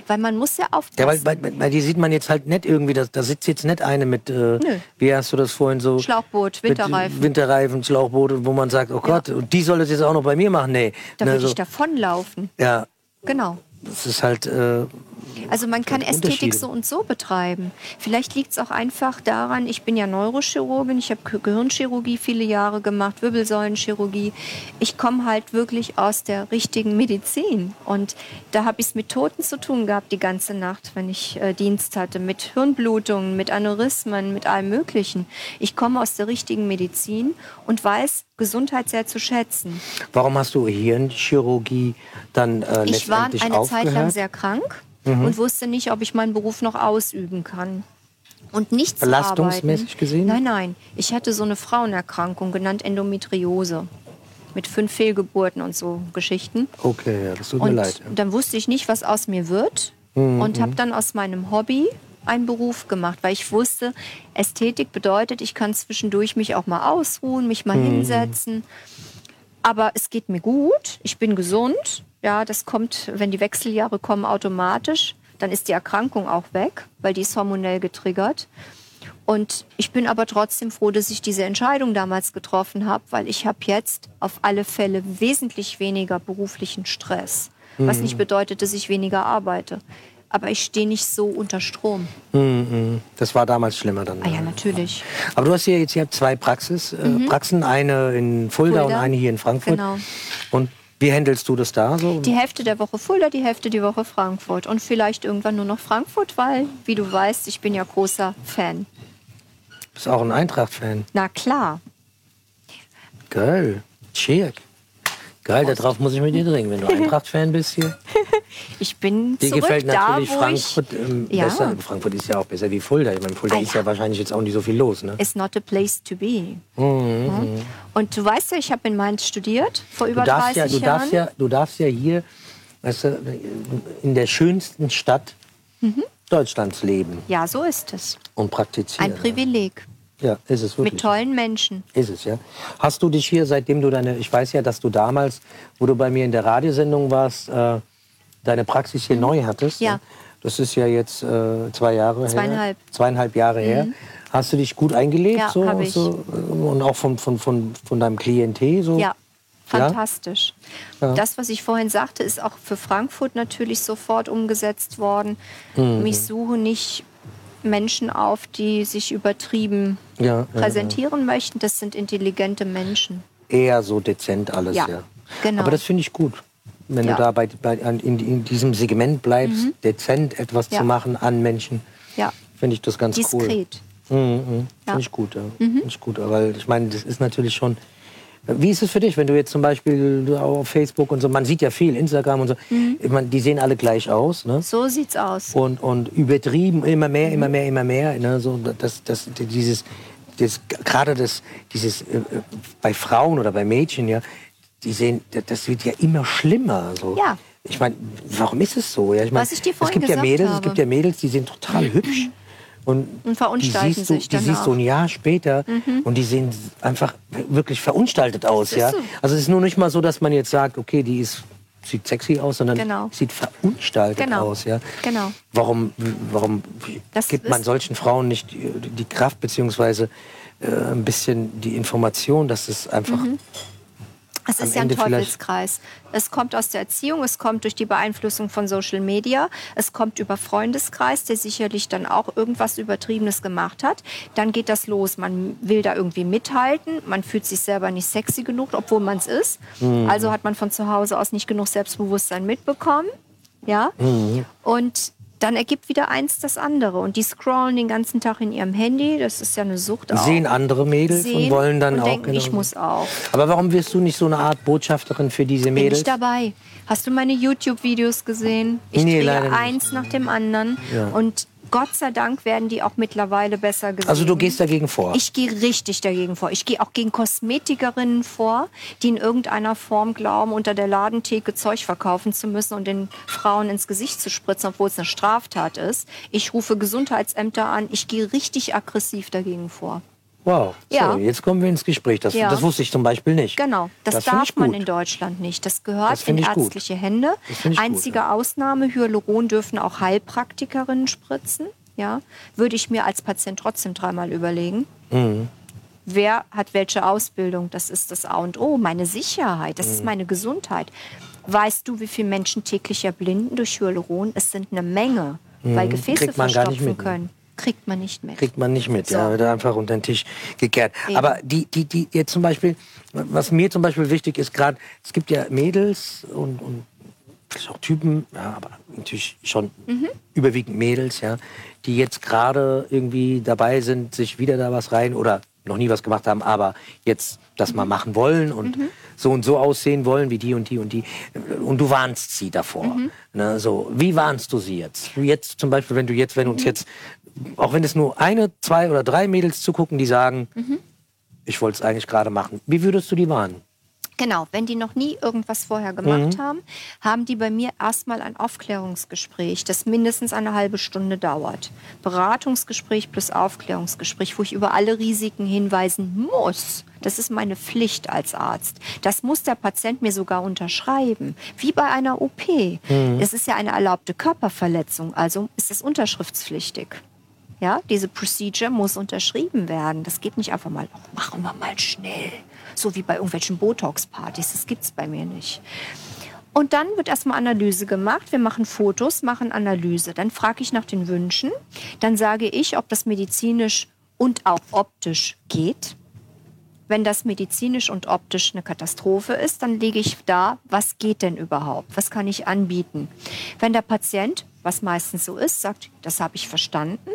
C: Weil man muss ja aufpassen.
B: Ja, weil, weil, weil die sieht man jetzt halt nicht irgendwie, da, da sitzt jetzt nicht eine mit, äh, wie hast du das vorhin so?
C: Schlauchboot,
B: mit
C: Winterreifen.
B: Winterreifen, Schlauchboote, wo man sagt, oh Gott, und die soll das jetzt auch noch bei mir machen? Nee.
C: da
B: Ne,
C: würde
B: so,
C: ich davonlaufen.
B: ja,
C: Genau.
B: das ist halt, äh,
C: Also man kann Ästhetik so und so betreiben. Vielleicht liegt es auch einfach daran, ich bin ja Neurochirurgin, ich habe Ge- Gehirnchirurgie viele Jahre gemacht, Wirbelsäulenchirurgie. Ich komme halt wirklich aus der richtigen Medizin. Und da habe ich es mit Toten zu tun gehabt die ganze Nacht, wenn ich äh, Dienst hatte, mit Hirnblutungen, mit Aneurysmen, mit allem Möglichen. Ich komme aus der richtigen Medizin und weiß Gesundheit sehr zu schätzen.
B: warum hast du Hirnchirurgie dann äh,
C: Ich war
B: letztendlich
C: eine
B: aufgehört?
C: Zeit lang sehr krank
B: Mhm.
C: und wusste nicht, ob ich meinen Beruf noch ausüben kann. Und nicht zu
B: Belastungsmäßig
C: arbeiten.
B: gesehen?
C: Nein, nein. Ich hatte so eine Frauenerkrankung, genannt Endometriose. Mit fünf Fehlgeburten und so Geschichten.
B: Okay, ja, das tut mir
C: Und
B: leid. ja. Mhm,
C: dann wusste ich nicht, was aus mir wird. Und habe dann aus meinem Hobby einen Beruf gemacht, weil ich wusste, Ästhetik bedeutet, ich kann zwischendurch mich auch mal ausruhen, mich mal
B: Mhm.
C: hinsetzen. Aber es geht mir gut, ich bin gesund. Ja, das kommt, wenn die Wechseljahre kommen, automatisch. Dann ist die Erkrankung auch weg, weil die ist hormonell getriggert. Und ich bin aber trotzdem froh, dass ich diese Entscheidung damals getroffen habe, weil ich habe jetzt auf alle Fälle wesentlich weniger beruflichen Stress. Was nicht bedeutet, dass ich weniger arbeite. Aber ich stehe nicht so unter Strom.
B: Das war damals schlimmer dann.
C: Ah ja, natürlich.
B: Aber du hast hier jetzt hier zwei Praxis, äh, Praxen, eine in Fulda, und
C: Fulda.
B: eine hier in Frankfurt.
C: Genau.
B: Und wie handelst du das da so?
C: Die Hälfte der Woche Fulda, die Hälfte die Woche Frankfurt. Und vielleicht irgendwann nur noch Frankfurt, weil, wie du weißt, ich bin ja großer Fan.
B: bist auch ein Eintracht-Fan.
C: Na klar.
B: Geil. Check. Geil, darauf muss ich mit dir trinken, wenn du Eintracht-Fan <laughs> bist hier.
C: Ich bin
B: Dir
C: zurück
B: gefällt
C: da,
B: natürlich
C: wo
B: Frankfurt ähm,
C: Ja.
B: besser. Frankfurt ist ja auch besser wie Fulda. Ich meine, Fulda
C: Ah,
B: ist
C: ja.
B: ja wahrscheinlich jetzt auch nicht so viel los, ne?
C: It's not a place to be.
B: Mhm,
C: Ja. Und du weißt ja, ich habe in Mainz studiert, vor über
B: Du darfst,
C: 30
B: ja, du,
C: Jahren.
B: darfst ja, du darfst ja hier weißt du, in der schönsten Stadt
C: Mhm.
B: Deutschlands leben
C: Ja, so ist es.
B: und praktizieren.
C: Ein Privileg.
B: Ja, ist es wirklich.
C: Mit tollen Menschen.
B: Ist es, ja. Hast du dich hier, seitdem du deine, ich weiß ja, dass du damals, wo du bei mir in der Radiosendung warst, äh, deine Praxis hier neu hattest.
C: Mhm. Ja.
B: Das ist ja jetzt äh, zwei Jahre
C: Zweieinhalb. Mhm.
B: her. Zweieinhalb Jahre her. Hast du dich gut eingelebt?
C: Ja,
B: so,
C: hab ich.
B: so, äh, und auch von, von, von, von deinem Klientel? So?
C: Ja, fantastisch.
B: Ja.
C: Das, was ich vorhin sagte, ist auch für Frankfurt natürlich sofort umgesetzt worden.
B: Mhm.
C: Ich suche nicht Menschen auf, die sich übertrieben
B: Ja, ja,
C: präsentieren möchten. Das sind intelligente Menschen.
B: Eher so dezent alles, ja.
C: Ja, genau.
B: Aber das finde ich gut. Wenn
C: Ja. Mhm.
B: du da bei, bei, in, in diesem Segment bleibst, dezent etwas
C: Ja.
B: zu machen an Menschen,
C: Ja,
B: finde ich das ganz cool.
C: diskret.
B: Mhm, mhm.
C: Ja.
B: Finde ich gut, ja. Finde ich gut, weil ich meine, das ist natürlich schon. Wie ist es für dich, wenn du jetzt zum Beispiel auf Facebook und so, man sieht ja viel, Instagram und so,
C: Mhm.
B: meine, die sehen alle gleich aus, ne?
C: So sieht's aus.
B: Und, und übertrieben, immer mehr,
C: Mhm.
B: immer mehr, immer mehr, ne? So, das, das, dieses, das, gerade das, dieses, äh, äh, bei Frauen oder bei Mädchen, ja, die sehen, das- wird ja immer schlimmer, so.
C: Ja.
B: Ich meine, warum ist es so? Ja, ich meine,
C: Was ich dir
B: es
C: vorhin
B: gibt ja Mädels, es
C: habe.
B: gibt ja Mädels, die sind total hübsch. <clears throat> Und,
C: Und verunstalten
B: die siehst du,
C: sich
B: Die siehst du ein Jahr später und die sehen einfach wirklich verunstaltet aus. Ja?
C: so.
B: Also es ist nur nicht mal so, dass man jetzt sagt, okay, die ist, sieht sexy aus, sondern
C: Genau.
B: sieht verunstaltet
C: Genau.
B: aus. Ja?
C: Genau.
B: Warum, warum
C: Das
B: gibt man solchen Frauen nicht die, die Kraft beziehungsweise äh, ein bisschen die Information, dass es einfach
C: Es ist ja ein Teufelskreis. Es kommt aus der Erziehung, es kommt durch die Beeinflussung von Social Media, es kommt über Freundeskreis, der sicherlich dann auch irgendwas Übertriebenes gemacht hat. Dann geht das los. Man will da irgendwie mithalten, man fühlt sich selber nicht sexy genug, obwohl man es ist.
B: Mhm.
C: Also hat man von zu Hause aus nicht genug Selbstbewusstsein mitbekommen. Ja?
B: Mhm.
C: Und dann ergibt wieder eins das andere. Und die scrollen den ganzen Tag in ihrem Handy. Das ist ja eine Sucht auch.
B: sehen andere Mädels und
C: Sehen
B: wollen dann
C: und
B: auch
C: denken, ich
B: genau-
C: muss auch.
B: Aber warum wirst du nicht so eine Art Botschafterin für diese
C: Bin
B: Mädels?
C: ich dabei. Hast du meine YouTube-Videos gesehen? Ich
B: Nee,
C: drehe
B: leider nicht.
C: eins nach dem anderen.
B: Ja.
C: Und Gott sei Dank werden die auch mittlerweile besser gesehen.
B: Also du gehst dagegen vor.
C: Ich gehe richtig dagegen vor. Ich gehe auch gegen Kosmetikerinnen vor, die in irgendeiner Form glauben, unter der Ladentheke Zeug verkaufen zu müssen und den Frauen ins Gesicht zu spritzen, obwohl es eine Straftat ist. Ich rufe Gesundheitsämter an. Ich gehe richtig aggressiv dagegen vor.
B: Wow.
C: Ja.
B: So, jetzt kommen wir ins Gespräch. Das,
C: Ja.
B: das wusste ich zum Beispiel nicht.
C: Genau, das,
B: Das
C: darf man in Deutschland nicht. Das gehört
B: Das
C: in
B: ich gut.
C: ärztliche Hände.
B: Ich gut,
C: Einzige Ausnahme, Hyaluron dürfen auch Heilpraktikerinnen spritzen. Ja, würde ich mir als Patient trotzdem dreimal überlegen.
B: Mhm.
C: Wer hat welche Ausbildung? Das ist das A und O. Meine Sicherheit, das
B: Mhm.
C: ist meine Gesundheit. Weißt du, wie viele Menschen täglich erblinden durch Hyaluron? Es sind eine Menge, weil Gefäße
B: Mhm. Gar nicht
C: verstopfen
B: ne?
C: können. Kriegt man nicht mit.
B: Kriegt man nicht mit,
C: So.
B: ja, wird einfach unter den Tisch gekehrt.
C: Eben.
B: Aber die, die, die jetzt zum Beispiel, was mir zum Beispiel wichtig ist, gerade, es gibt ja Mädels und, und auch Typen, ja, aber natürlich schon
C: Mhm.
B: überwiegend Mädels, ja, die jetzt gerade irgendwie dabei sind, sich wieder da was rein oder noch nie was gemacht haben, aber jetzt das
C: Mhm.
B: mal machen wollen und so und so aussehen wollen wie die und die und die. Und du warnst sie davor.
C: Mhm.
B: Ne, so, wie warnst du sie jetzt? Jetzt zum Beispiel, wenn du jetzt, wenn
C: Mhm.
B: uns jetzt, auch wenn es nur eine, zwei oder drei Mädels zugucken, die sagen,
C: Mhm.
B: ich wollte es eigentlich gerade machen. Wie würdest du die warnen?
C: Genau, wenn die noch nie irgendwas vorher gemacht
B: Mhm.
C: haben, haben die bei mir erstmal ein Aufklärungsgespräch, das mindestens eine halbe Stunde dauert. Beratungsgespräch plus Aufklärungsgespräch, wo ich über alle Risiken hinweisen muss. Das ist meine Pflicht als Arzt. Das muss der Patient mir sogar unterschreiben, wie bei einer OP. Es ist ja eine erlaubte Körperverletzung, also ist es unterschriftspflichtig. Ja, diese Procedure muss unterschrieben werden. Das geht nicht einfach mal, "Ach, machen wir mal schnell. So wie bei irgendwelchen Botox-Partys. Das gibt's bei mir nicht. Und dann wird erstmal Analyse gemacht. Wir machen Fotos, machen Analyse. Dann frage ich nach den Wünschen. Dann sage ich, ob das medizinisch und auch optisch geht. Wenn das medizinisch und optisch eine Katastrophe ist, dann lege ich da, was geht denn überhaupt? Was kann ich anbieten? Wenn der Patient, was meistens so ist, sagt, das habe ich verstanden,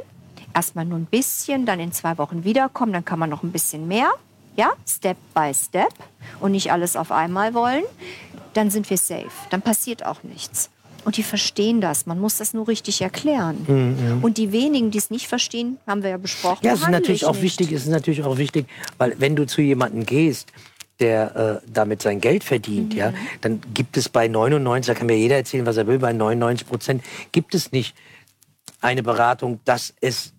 C: erstmal nur ein bisschen, dann in zwei Wochen wiederkommen, dann kann man noch ein bisschen mehr, ja, Step by Step und nicht alles auf einmal wollen, dann sind wir safe. Dann passiert auch nichts. Und die verstehen das. Man muss das nur richtig erklären. Und die wenigen, die es nicht verstehen, haben wir ja besprochen.
B: Ja, es ist natürlich
C: ich
B: auch
C: nicht.
B: wichtig, es ist natürlich auch wichtig, weil wenn du zu jemandem gehst, der äh, damit sein Geld verdient, ja,
C: Mhm.
B: dann gibt es bei 99, da kann mir jeder erzählen, was er will, bei 99 Prozent gibt es nicht eine Beratung, dass es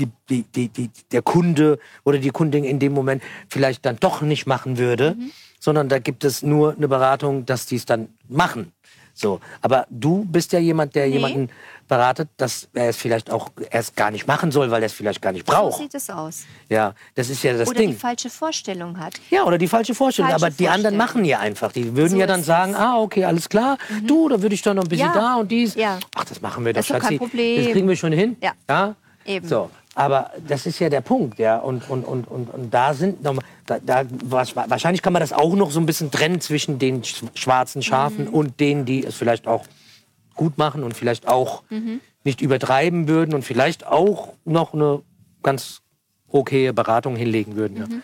B: die, die, die, die, der Kunde oder die Kundin in dem Moment vielleicht dann doch nicht machen würde,
C: Mhm.
B: sondern da gibt es nur eine Beratung, dass die es dann machen. So, aber du bist ja jemand, der
C: Nee.
B: jemanden beratet, dass er es vielleicht auch erst gar nicht machen soll, weil er es vielleicht gar nicht
C: So
B: braucht.
C: sieht es aus.
B: Ja, das ist ja das
C: Oder die
B: Ding.
C: falsche Vorstellung hat.
B: Ja, oder die falsche Vorstellung.
C: Falsche
B: aber die anderen machen ja einfach. Die würden
C: So
B: ja dann sagen.
C: Mhm.
B: ah, okay, alles klar. Du, da würde ich doch noch ein bisschen
C: Ja.
B: da und dies.
C: Ja.
B: Ach, das machen wir doch,
C: Das ist doch kein
B: Schatzi.
C: Problem.
B: Das kriegen wir schon hin.
C: Ja.
B: ja?
C: Eben.
B: So. Aber das ist ja der Punkt, ja. Und, und, und, und, und da sind noch mal, da, da, wahrscheinlich kann man das auch noch so ein bisschen trennen zwischen den sch- schwarzen Schafen
C: Mhm.
B: und denen, die es vielleicht auch gut machen und vielleicht auch
C: Mhm.
B: nicht übertreiben würden und vielleicht auch noch eine ganz okaye Beratung hinlegen würden. Ja.
C: Mhm.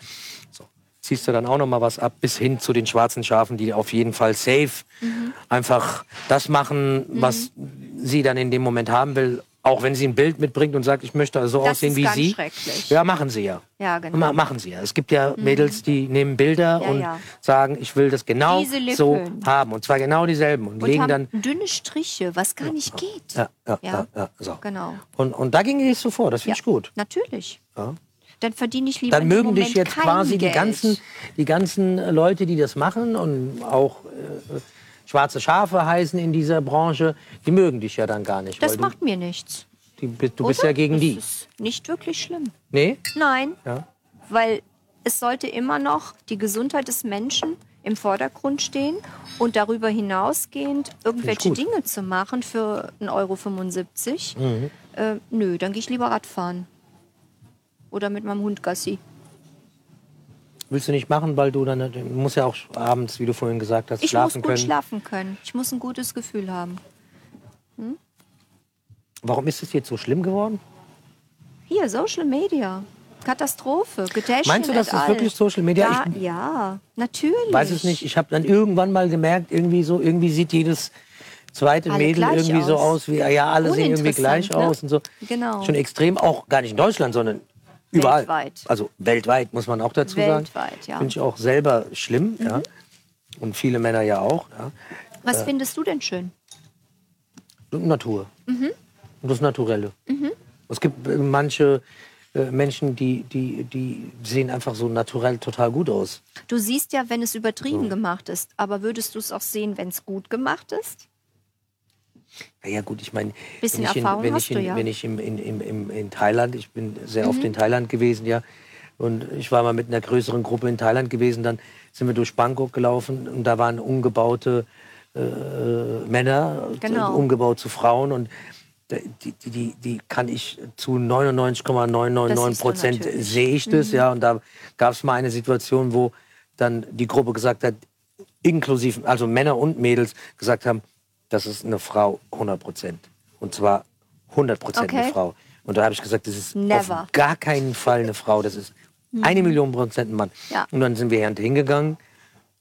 B: So. Ziehst du dann auch noch mal was ab, bis hin zu den schwarzen Schafen, die auf jeden Fall safe
C: Mhm.
B: einfach das machen, was sie dann in dem Moment haben will. Auch wenn sie ein Bild mitbringt und sagt, ich möchte so
C: Das
B: aussehen
C: ist
B: wie
C: ganz
B: sie.
C: schrecklich.
B: Ja, machen sie ja.
C: Ja, genau.
B: Ma machen sie ja. Es gibt ja Mädels, die nehmen Bilder
C: Ja,
B: und
C: ja.
B: sagen, ich will das genau so haben. Und zwar genau dieselben. Und,
C: Und
B: legen dann.
C: dünne Striche, was gar nicht geht.
B: Ja, ja, ja.
C: Ja.
B: so.
C: Genau.
B: Und, und da ging es so vor. Das finde ich gut.
C: Natürlich.
B: Ja.
C: Dann verdiene ich lieber
B: Dann mögen dich jetzt quasi die ganzen, die ganzen Leute, die das machen und auch äh, schwarze Schafe heißen in dieser Branche, die mögen dich ja dann gar nicht.
C: Das macht mir nichts.
B: du, die, du bist
C: oder?
B: ja gegen
C: das
B: die.
C: ist nicht wirklich schlimm.
B: Nee?
C: Nein,
B: Ja.
C: weil es sollte immer noch die Gesundheit des Menschen im Vordergrund stehen und darüber hinausgehend irgendwelche. Dinge zu machen für 1,75 Euro.
B: Mhm.
C: Äh, nö, dann gehe ich lieber Radfahren. Oder mit meinem Hund Gassi.
B: Willst du nicht machen, weil du dann, du musst ja auch abends, wie du vorhin gesagt hast,
C: Ich muss
B: schlafen
C: gut
B: können.
C: schlafen können. Ich muss ein gutes Gefühl haben.
B: Warum ist es jetzt so schlimm geworden?
C: Hier, Social Media. Katastrophe. Getäschchen
B: Meinst du, das ist wirklich Social Media?
C: Ja,
B: Ich-
C: ja, natürlich.
B: Weiß es nicht. Ich habe dann irgendwann mal gemerkt, irgendwie so, irgendwie sieht jedes zweite
C: Alle
B: Mädel irgendwie so
C: aus.
B: aus wie, ja, alle sehen irgendwie gleich
C: ne?
B: aus und so.
C: Genau.
B: Schon extrem, auch gar nicht in Deutschland, sondern überall.
C: Weltweit.
B: Also weltweit, muss man auch dazu sagen.
C: Weltweit, ja. Mhm.
B: Finde ich auch selber schlimm, ja. Und viele Männer ja auch, ja.
C: Was findest du denn schön?
B: Natur.
C: Mhm.
B: Und das Naturelle. Es gibt äh, manche äh, Menschen, die, die, die sehen einfach so naturell total gut aus.
C: Du siehst ja, wenn es übertrieben gemacht ist, aber würdest du es auch sehen, wenn es gut gemacht ist?
B: Ja, gut, ich meine, wenn ich, in, wenn ich, in,
C: du ja. Mhm.
B: wenn ich im, in, in, in, Thailand, ich bin sehr oft in Thailand gewesen, ja, und ich war mal mit einer größeren Gruppe in Thailand gewesen, dann sind wir durch Bangkok gelaufen und da waren umgebaute äh, Männer,
C: Genau.
B: umgebaut zu Frauen und die, die, die, die kann ich zu
C: Das
B: 99,999
C: siehst du
B: Prozent sehe ich das, ja, und da gab es mal eine Situation, wo dann die Gruppe gesagt hat, inklusive, also Männer und Mädels gesagt haben, das ist eine Frau 100 Prozent. Und zwar 100 Prozent eine
C: Okay.
B: Frau. Und da habe ich gesagt, das ist
C: Never.
B: auf gar keinen Fall eine Frau, das ist eine Million Prozent ein Mann.
C: Ja.
B: Und dann sind wir hingegangen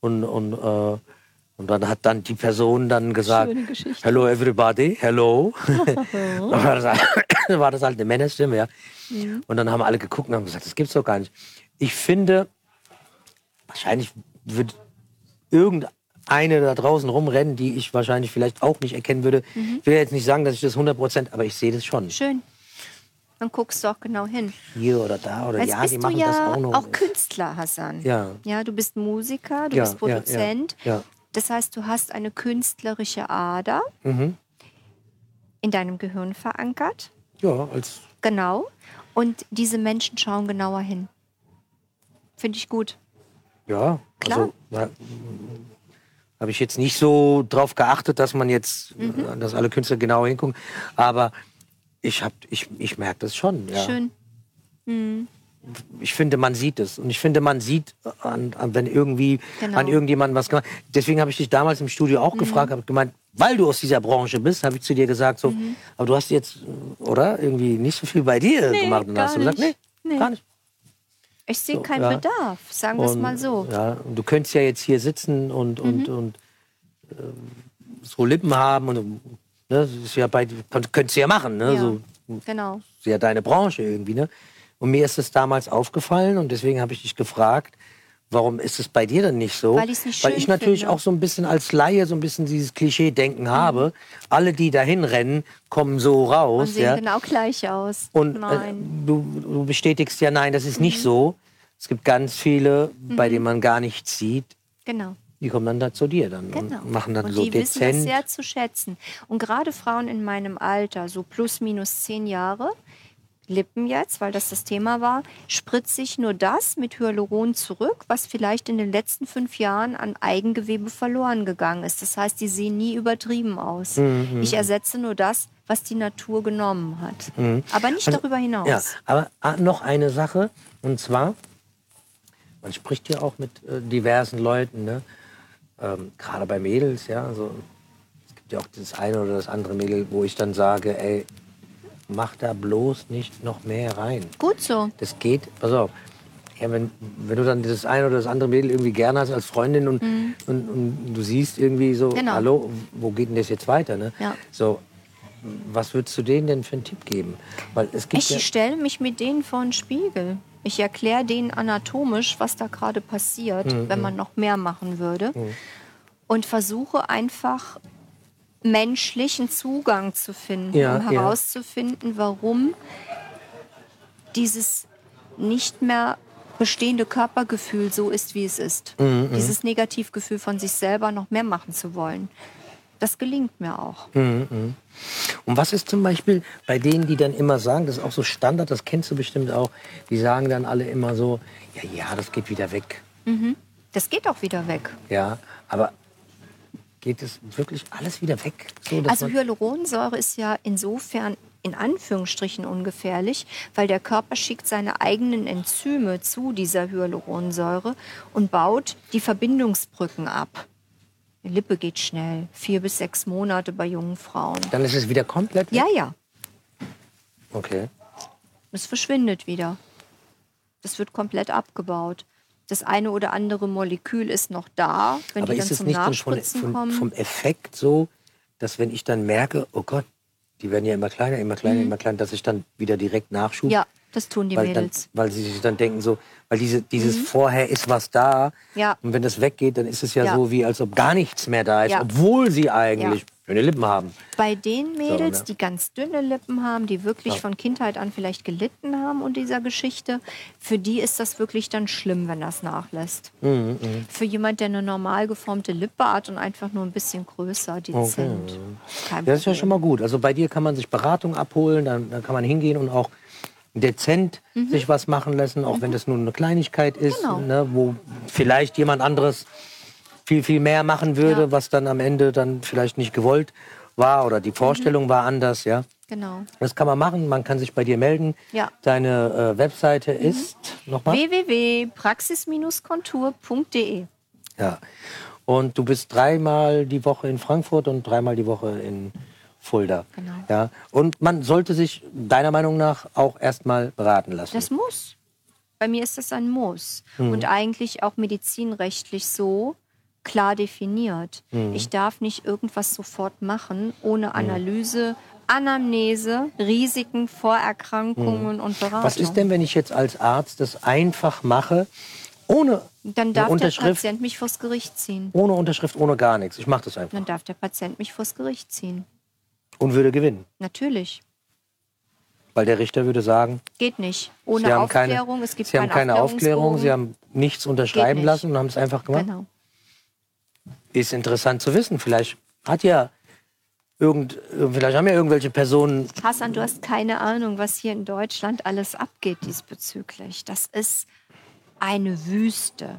B: und, und, äh, und dann hat dann die Person dann gesagt, hello everybody, hello. <laughs> dann <coughs> war das, halt- eine Männerstimme, ja. Und dann haben alle geguckt und haben gesagt, das gibt's doch gar nicht. Ich finde, wahrscheinlich wird irgendeine da draußen rumrennen, die ich wahrscheinlich vielleicht auch nicht erkennen würde.
C: Mhm.
B: Ich will jetzt nicht sagen, dass ich das 100 Prozent, aber ich sehe das schon.
C: Schön. Dann guckst du auch genau hin.
B: Hier oder da oder
C: Jetzt
B: ja,
C: bist
B: die
C: du
B: machen
C: ja
B: das auch noch.
C: auch Künstler, Hassan.
B: Ja.
C: Ja, du bist Musiker, du
B: Ja,
C: bist
B: ja, ja,
C: Produzent.
B: ja.
C: Das heißt, du hast eine künstlerische Ader
B: Mhm.
C: in deinem Gehirn verankert.
B: Ja, als
C: Genau. Und diese Menschen schauen genauer hin. Finde ich gut.
B: Ja,
C: Klar.
B: also habe ich jetzt nicht so drauf geachtet, dass man jetzt,
C: Mhm.
B: dass alle Künstler genau hingucken. Aber ich hab, ich, ich merke das schon. Ja.
C: Schön.
B: Ich finde, man sieht es. Und ich finde, man sieht, an, an, wenn irgendwie
C: Genau.
B: an irgendjemandem was gemacht. Deswegen habe ich dich damals im Studio
C: Mhm.
B: auch gefragt, habe gemeint, weil du aus dieser Branche bist, habe ich zu dir gesagt, so,
C: Mhm.
B: aber du hast jetzt, oder? Irgendwie nicht so viel bei dir gemacht. Und hast du gesagt, nee.
C: Nee.
B: gar nicht.
C: Ich sehe
B: So,
C: keinen
B: ja.
C: Bedarf, sagen wir es mal so.
B: Ja, und du könntest ja jetzt hier sitzen und, und,
C: Mhm.
B: und ähm, so Lippen haben. Und, ne, das ist ja bei, könnt- könntest du ja machen. Ne?
C: Ja.
B: So,
C: Genau.
B: ist ja deine Branche irgendwie. Ne? Und mir ist es damals aufgefallen und deswegen habe ich dich gefragt, warum ist es bei dir denn nicht so?
C: Weil nicht
B: Weil ich natürlich
C: finde. Mhm.
B: auch so ein bisschen als Laie so ein bisschen dieses Klischee-Denken habe. Alle, die dahin rennen, kommen so
C: Und
B: raus.
C: sehen
B: Ja?
C: genau gleich aus.
B: Und äh, du, du bestätigst ja, nein, das ist nicht so. Es gibt ganz viele, bei denen man gar nichts sieht.
C: Genau.
B: Die kommen dann da zu dir dann
C: Genau.
B: und machen dann
C: und
B: so
C: die wissen das
B: dezent.
C: sehr zu schätzen. Und gerade Frauen in meinem Alter, so plus minus zehn Jahre, Lippen jetzt, weil das das Thema war, spritzt sich nur das mit Hyaluron zurück, was vielleicht in den letzten fünf Jahren an Eigengewebe verloren gegangen ist. Das heißt, die sehen nie übertrieben aus.
B: Mhm,
C: Ich ersetze nur das, was die Natur genommen hat. Aber nicht
B: Also,
C: darüber hinaus.
B: Ja, aber ah, noch eine Sache und zwar, man spricht ja auch mit äh, diversen Leuten, ne? ähm, gerade bei Mädels, ja, also es gibt ja auch das eine oder das andere Mädel, wo ich dann sage, ey, mach da bloß nicht noch mehr rein.
C: Gut so.
B: Das geht, pass auf. Ja, wenn, wenn du dann das eine oder das andere Mädel irgendwie gerne hast als Freundin und, und, und du siehst irgendwie so,
C: Mhm. Genau.
B: hallo, wo geht denn das jetzt weiter? Ne?
C: Ja.
B: So, was würdest du denen denn für einen Tipp geben? Weil es gibt
C: Ich
B: ja,
C: stelle mich mit denen vor einen Spiegel. Ich erkläre denen anatomisch, was da gerade passiert,
B: Mhm,
C: wenn man noch mehr machen würde. Und versuche einfach menschlichen Zugang zu finden,
B: Ja,
C: um
B: ja.
C: herauszufinden, warum dieses nicht mehr bestehende Körpergefühl so ist, wie es ist.
B: Mhm,
C: Dieses Negativgefühl von sich selber noch mehr machen zu wollen. Das gelingt mir auch.
B: und was ist zum Beispiel bei denen, die dann immer sagen, das ist auch so Standard, das kennst du bestimmt auch, die sagen dann alle immer so, ja, ja, das geht wieder weg.
C: Das geht auch wieder weg.
B: Ja, aber geht es wirklich alles wieder weg? So,
C: Also Hyaluronsäure ist ja insofern in Anführungsstrichen ungefährlich, weil der Körper schickt seine eigenen Enzyme zu dieser Hyaluronsäure und baut die Verbindungsbrücken ab. Die Lippe geht schnell, vier bis sechs Monate bei jungen Frauen.
B: dann ist es wieder komplett weg?
C: Ja, ja,
B: Okay.
C: es verschwindet wieder. Das wird komplett abgebaut. Das eine oder andere Molekül ist noch da, wenn
B: Aber
C: die dann
B: ist es
C: zum
B: nicht dann von,
C: Nachspritzen
B: von,
C: kommen.
B: vom Effekt so, dass wenn ich dann merke, oh Gott, die werden ja immer kleiner, immer kleiner, immer kleiner, dass ich dann wieder direkt nachschub.
C: Mhm. Ja, das tun die
B: weil, dann,
C: Mädels.
B: weil sie sich dann denken so, weil diese, dieses vorher ist was da
C: Ja.
B: und wenn das weggeht, dann ist es ja,
C: Ja.
B: so, wie als ob gar nichts mehr da ist,
C: Ja.
B: obwohl sie eigentlich. Schöne Lippen haben.
C: Bei den Mädels,
B: ne?
C: die ganz dünne Lippen haben, die wirklich
B: Ja.
C: von Kindheit an vielleicht gelitten haben unter dieser Geschichte, für die ist das wirklich dann schlimm, wenn das nachlässt.
B: Mhm,
C: Für jemand, der eine normal geformte Lippe hat und einfach nur ein bisschen größer, dezent. Kein
B: Das ist ja schon mal gut. Also bei dir kann man sich Beratung abholen, dann, dann kann man hingehen und auch dezent sich was machen lassen, auch wenn das nur eine Kleinigkeit ist,
C: Mhm. Genau.
B: ne, wo vielleicht jemand anderes viel, viel mehr machen würde,
C: Ja.
B: was dann am Ende dann vielleicht nicht gewollt war oder die Vorstellung
C: Mhm.
B: war anders, ja.
C: Genau.
B: Das kann man machen, man kann sich bei dir melden.
C: Ja.
B: Deine äh, Webseite ist nochmal?
C: www.praxis-kontur.de
B: Ja. Und du bist dreimal die Woche in Frankfurt und dreimal die Woche in Fulda.
C: Genau.
B: Ja. Und man sollte sich deiner Meinung nach auch erstmal beraten lassen.
C: Das muss. Bei mir ist das ein Muss.
B: Mhm.
C: Und eigentlich auch medizinrechtlich so klar definiert.
B: Mhm.
C: Ich darf nicht irgendwas sofort machen ohne Analyse, Anamnese, Risiken, Vorerkrankungen und Beratung.
B: Mhm. Was ist denn, wenn ich jetzt als Arzt das einfach mache, ohne
C: Dann darf der Patient mich vors Gericht ziehen.
B: ohne Unterschrift, ohne gar nichts? Ich mache das einfach
C: Dann darf der Patient mich vors Gericht ziehen.
B: und würde gewinnen.
C: Natürlich.
B: Weil der Richter würde sagen,
C: Geht nicht. Ohne
B: Sie
C: Aufklärung.
B: keine,
C: es gibt
B: Sie haben keine Aufklärung, Sie haben nichts unterschreiben
C: nicht.
B: lassen und haben es einfach gemacht.
C: Genau.
B: Ist interessant zu wissen. Vielleicht hat ja irgend, vielleicht haben ja irgendwelche Personen
C: Hassan, du hast keine Ahnung, was hier in Deutschland alles abgeht diesbezüglich. Das ist eine Wüste,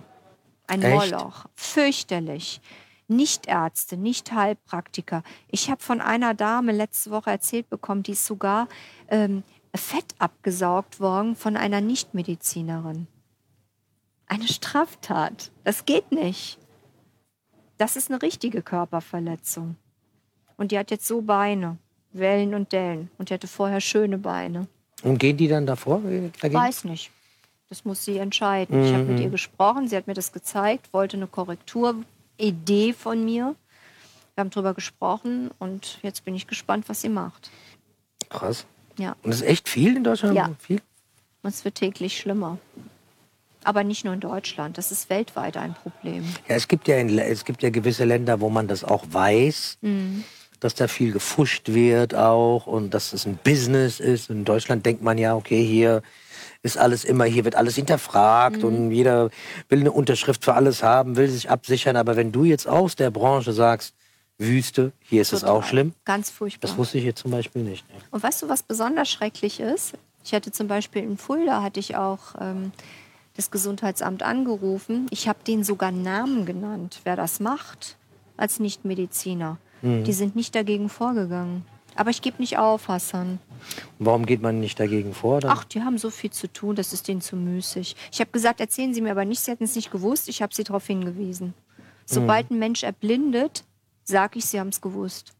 C: ein
B: Echt?
C: Moloch. Fürchterlich. Nicht Ärzte, nicht Heilpraktiker. Ich habe von einer Dame letzte Woche erzählt bekommen, die ist sogar ähm, Fett abgesaugt worden von einer Nichtmedizinerin. Eine Straftat. Das geht nicht. Das ist eine richtige Körperverletzung. Und die hat jetzt so Beine, Wellen und Dellen. Und die hatte vorher schöne Beine.
B: Und gehen die dann davor? äh, Dagegen?
C: Weiß nicht. Das muss sie entscheiden. Ich habe mit ihr gesprochen, sie hat mir das gezeigt, wollte eine Korrekturidee von mir. Wir haben drüber gesprochen und jetzt bin ich gespannt, was sie macht.
B: Krass.
C: Ja,
B: Und das ist echt viel in Deutschland?
C: Ja.
B: Viel?
C: und es wird täglich schlimmer. Aber nicht nur in Deutschland, das ist weltweit ein Problem.
B: Ja, es gibt ja, in, es gibt ja gewisse Länder, wo man das auch weiß,
C: Mhm.
B: dass da viel gefuscht wird auch und dass es ein Business ist. In Deutschland denkt man ja, okay, hier ist alles immer, hier wird alles hinterfragt
C: Mhm.
B: und jeder will eine Unterschrift für alles haben, will sich absichern. Aber wenn du jetzt aus der Branche sagst, Wüste, hier ist es auch schlimm,
C: Ganz furchtbar.
B: das wusste ich jetzt zum Beispiel nicht.
C: Und weißt du, was besonders schrecklich ist? Ich hatte zum Beispiel in Fulda hatte ich auch ähm, das Gesundheitsamt angerufen. Ich habe denen sogar Namen genannt, wer das macht, als Nichtmediziner. Die sind nicht dagegen vorgegangen. Aber ich gebe nicht auf, Hassan.
B: Warum geht man nicht dagegen vor? Dann?
C: Ach, die haben so viel zu tun, das ist denen zu müßig. Ich habe gesagt, erzählen Sie mir aber nicht, Sie hätten es nicht gewusst. Ich habe Sie darauf hingewiesen. Sobald ein Mensch erblindet, sage ich, Sie haben es gewusst.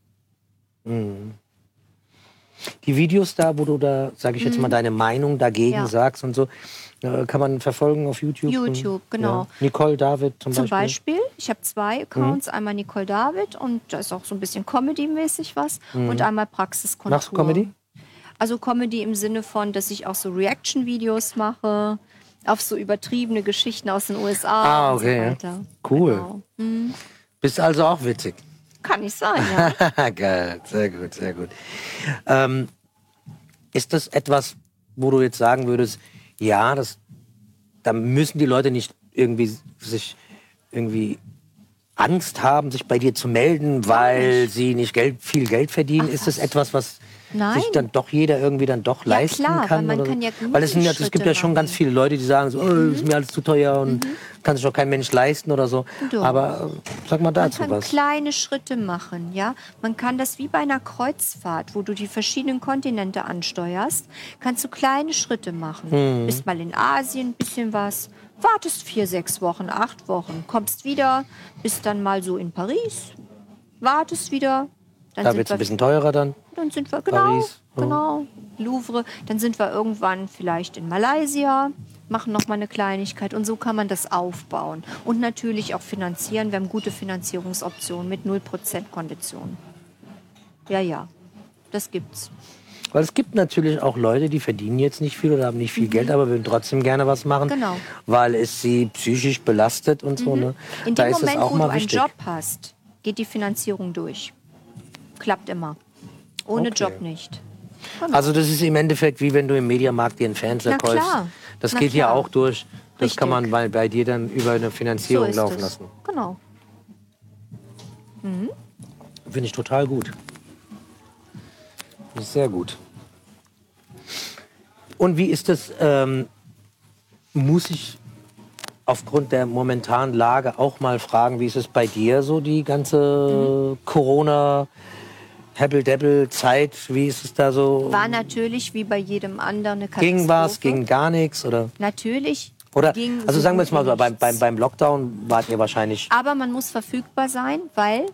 B: Die Videos da, wo du da, sage ich jetzt mal, deine Meinung dagegen
C: Mhm. Ja.
B: sagst und so, kann man verfolgen auf YouTube?
C: YouTube, genau.
B: Ja. Nicole David zum,
C: Zum
B: Beispiel.
C: Beispiel, ich habe zwei Accounts, einmal Nicole David und da ist auch so ein bisschen Comedy-mäßig was und einmal Praxiskontur.
B: Machst du Comedy?
C: Also Comedy im Sinne von, dass ich auch so Reaction-Videos mache auf so übertriebene Geschichten aus den USA
B: Ah,
C: und
B: okay, ja.
C: so weiter.
B: Cool.
C: Genau.
B: Bist also auch witzig.
C: Kann nicht sein, ja. <laughs>
B: Geil, sehr gut, sehr gut. Ähm, ist das etwas, wo du jetzt sagen würdest, ja, das, da müssen die Leute nicht irgendwie sich irgendwie Angst haben, sich bei dir zu melden, weil sie nicht Geld, viel Geld verdienen? ist das etwas, was
C: Nein.
B: sich dann doch jeder irgendwie dann doch
C: Ja,
B: leisten
C: klar, weil
B: kann?
C: man
B: oder
C: kann ja
B: weil es, sind es gibt ja schon
C: machen.
B: ganz viele Leute, die sagen so, oh, ist mir alles zu teuer und kann sich doch kein Mensch leisten oder so.
C: Doch.
B: Aber äh, sag mal
C: Man
B: dazu
C: kann
B: was.
C: kleine Schritte machen, ja. Man kann das wie bei einer Kreuzfahrt, wo du die verschiedenen Kontinente ansteuerst, kannst du kleine Schritte machen.
B: Mhm.
C: Bist mal in Asien, bisschen was, wartest vier, sechs Wochen, acht Wochen, kommst wieder, bist dann mal so in Paris, wartest wieder. Dann
B: Da wird es ein bisschen teurer dann.
C: Dann sind wir, genau,
B: Paris, ja.
C: genau, Louvre. Dann sind wir irgendwann vielleicht in Malaysia, machen noch mal eine Kleinigkeit und so kann man das aufbauen. Und natürlich auch finanzieren. Wir haben gute Finanzierungsoptionen mit 0% Konditionen. Ja, ja. Das gibt's.
B: Weil es gibt natürlich auch Leute, die verdienen jetzt nicht viel oder haben nicht viel Geld, aber würden trotzdem gerne was machen,
C: Mhm. Genau.
B: weil es sie psychisch belastet und so. Ne?
C: In
B: da
C: dem
B: ist es
C: Moment, wo du
B: mal
C: einen
B: wichtig.
C: Job hast, geht die Finanzierung durch. Klappt immer. Ohne
B: Okay.
C: Job nicht.
B: Also das ist im Endeffekt wie wenn du im Mediamarkt dir einen Fernseher kaufst. Das
C: Na
B: geht hier
C: klar.
B: auch durch. Das
C: Richtig.
B: kann man bei, bei dir dann über eine
C: So
B: Finanzierung
C: ist
B: laufen
C: es.
B: lassen.
C: Genau.
B: Finde ich total gut. Finde ich sehr gut. Und wie ist das? Ähm, muss ich aufgrund der momentanen Lage auch mal fragen, wie ist es bei dir so die ganze
C: Mhm.
B: Corona Hebbel Zeit? Wie ist es da so?
C: War natürlich wie bei jedem anderen eine Katastrophe.
B: ging was, ging gar nichts oder?
C: Natürlich.
B: Oder
C: ging
B: also
C: so
B: sagen wir jetzt mal so, beim, beim, beim Lockdown wart ihr wahrscheinlich
C: Aber man muss verfügbar sein, weil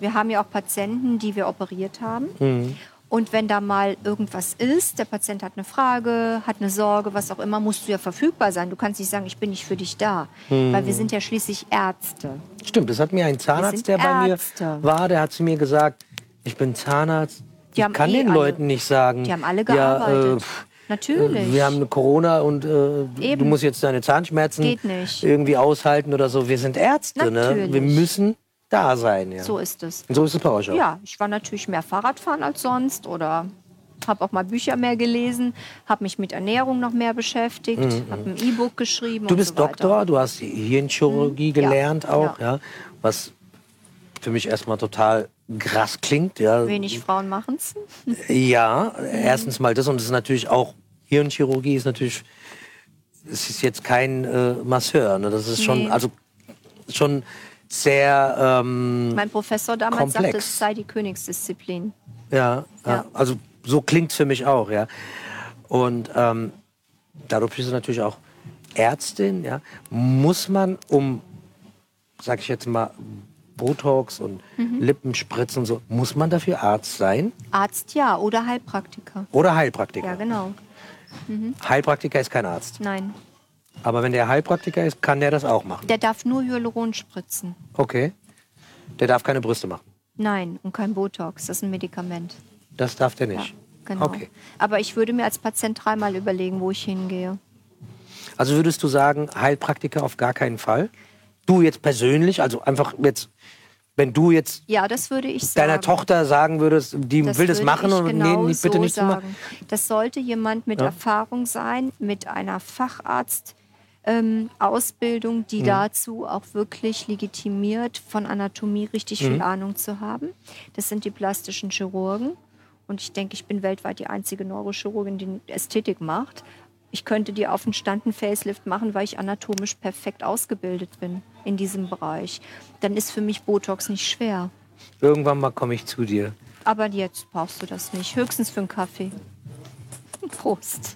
C: wir haben ja auch Patienten, die wir operiert haben.
B: Mhm.
C: Und wenn da mal irgendwas ist, der Patient hat eine Frage, hat eine Sorge, was auch immer, musst du ja verfügbar sein. Du kannst nicht sagen, ich bin nicht für dich da.
B: Mhm.
C: Weil wir sind ja schließlich Ärzte.
B: Stimmt, das hat mir ein Zahnarzt, der bei
C: Ärzte.
B: mir war, der hat zu mir gesagt, ich bin Zahnarzt.
C: Die
B: ich kann
C: eh
B: den
C: alle-
B: Leuten nicht sagen.
C: Die haben alle
B: ja,
C: gearbeitet.
B: äh, pff,
C: Natürlich.
B: wir haben eine Corona und äh, du musst jetzt deine Zahnschmerzen irgendwie aushalten oder so. Wir sind Ärzte, ne?
C: Natürlich.
B: Wir müssen da sein. Ja.
C: so ist es.
B: Und so ist es bei euch auch.
C: Ja, ich war natürlich mehr Fahrradfahren als sonst oder habe auch mal Bücher mehr gelesen, habe mich mit Ernährung noch mehr beschäftigt, habe ein E-Book geschrieben.
B: Mhm, Du bist
C: so.
B: Doktor, du hast Hirnchirurgie
C: Mhm. Ja.
B: gelernt auch, ja.
C: Ja.
B: Was für mich erstmal total krass klingt, ja.
C: Wenig Frauen machen es.
B: Ja, erstens mal das und es ist natürlich auch Hirnchirurgie ist natürlich es ist jetzt kein äh, Masseur, ne? Das ist schon
C: Nee.
B: also schon sehr ähm,
C: Mein Professor damals
B: Komplex.
C: sagte, es sei die Königsdisziplin.
B: ja, ja,
C: Ja.
B: also so klingt für mich auch, ja. Und ähm, dadurch bist du natürlich auch Ärztin, ja. Muss man um sag ich jetzt mal Botox und
C: Mhm.
B: Lippenspritzen und so, muss man dafür Arzt sein
C: Arzt ja oder Heilpraktiker.
B: oder Heilpraktiker?
C: Ja, genau.
B: Heilpraktiker ist kein Arzt.
C: Nein,
B: Aber wenn der Heilpraktiker ist, kann der das auch machen.
C: der darf nur Hyaluron spritzen.
B: Okay. Der darf keine Brüste machen.
C: Nein, und kein Botox. Das ist ein Medikament.
B: Das darf der
C: Ja,
B: nicht.
C: genau.
B: Okay.
C: Aber ich würde mir als Patient dreimal überlegen, wo ich hingehe.
B: Also würdest du sagen, Heilpraktiker auf gar keinen Fall? Du jetzt persönlich, also einfach jetzt, wenn du jetzt
C: Ja, das würde ich sagen.
B: deiner Tochter sagen würdest, die
C: Das
B: will das machen und
C: genau
B: nee, bitte
C: so
B: nicht zu machen.
C: sagen. Das sollte jemand mit
B: Ja.
C: Erfahrung sein, mit einer Facharzt. Ähm, Ausbildung, die
B: Mhm.
C: dazu auch wirklich legitimiert, von Anatomie richtig
B: Mhm.
C: viel Ahnung zu haben. Das sind die plastischen Chirurgen. Und ich denke, ich bin weltweit die einzige Neurochirurgin, die Ästhetik macht. Ich könnte dir auf den Stand einen Facelift machen, weil ich anatomisch perfekt ausgebildet bin in diesem Bereich. Dann ist für mich Botox nicht schwer.
B: Irgendwann mal komme ich zu dir.
C: Aber jetzt brauchst du das nicht. Höchstens für einen Kaffee. <laughs> Prost.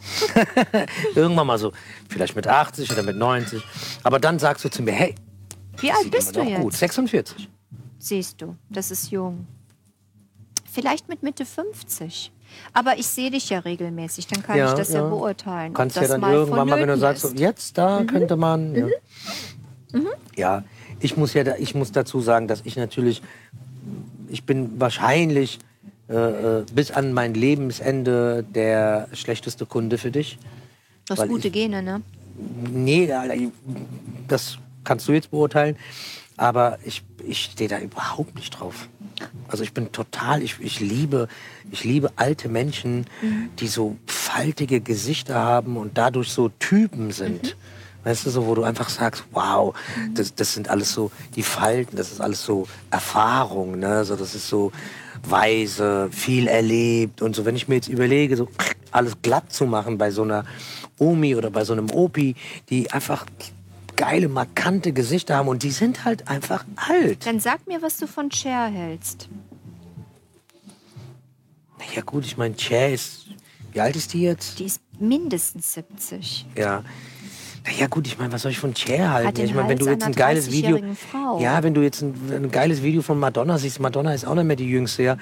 C: <laughs>
B: Irgendwann mal so, vielleicht mit 80 oder mit 90. Aber dann sagst du zu mir, hey,
C: Wie alt bist du jetzt?
B: gut. 46.
C: Siehst du, das ist jung. Vielleicht mit Mitte 50. Aber ich sehe dich ja regelmäßig, dann kann
B: Ja,
C: ich das ja,
B: ja.
C: beurteilen.
B: Du kannst ja
C: das
B: dann irgendwann mal, wenn du sagst, so.
C: Mhm.
B: jetzt da könnte man. Ja. ja, ich muss ja, ich muss dazu sagen, dass ich natürlich, ich bin wahrscheinlich äh, äh, bis an mein Lebensende der schlechteste Kunde für dich.
C: Du hast
B: weil
C: gute
B: ich-
C: Gene, ne?
B: Nee, ich- das kannst du jetzt beurteilen. Aber ich, ich stehe da überhaupt nicht drauf. Also ich bin total, ich, ich liebe, ich liebe alte Menschen, die so faltige Gesichter haben und dadurch so Typen sind. Weißt du, so, wo du einfach sagst, wow, das, das sind alles so, die Falten, das ist alles so Erfahrung, ne? So, das ist so weise, viel erlebt und so. Wenn ich mir jetzt überlege, so alles glatt zu machen bei so einer Omi oder bei so einem Opi, die einfach geile, markante Gesichter haben und die sind halt einfach alt.
C: Dann sag mir, was du von Cher hältst.
B: Ja gut, ich meine, Cher ist, wie alt ist die jetzt?
C: Die ist mindestens 70.
B: Ja. Ja gut, ich meine, was soll ich von Cher halten? Ich meine, wenn du jetzt ein geiles Video,
C: 30-jährigen Frau.
B: ja, wenn du jetzt ein, ein geiles Video von Madonna siehst, Madonna ist auch nicht mehr die Jüngste, ja,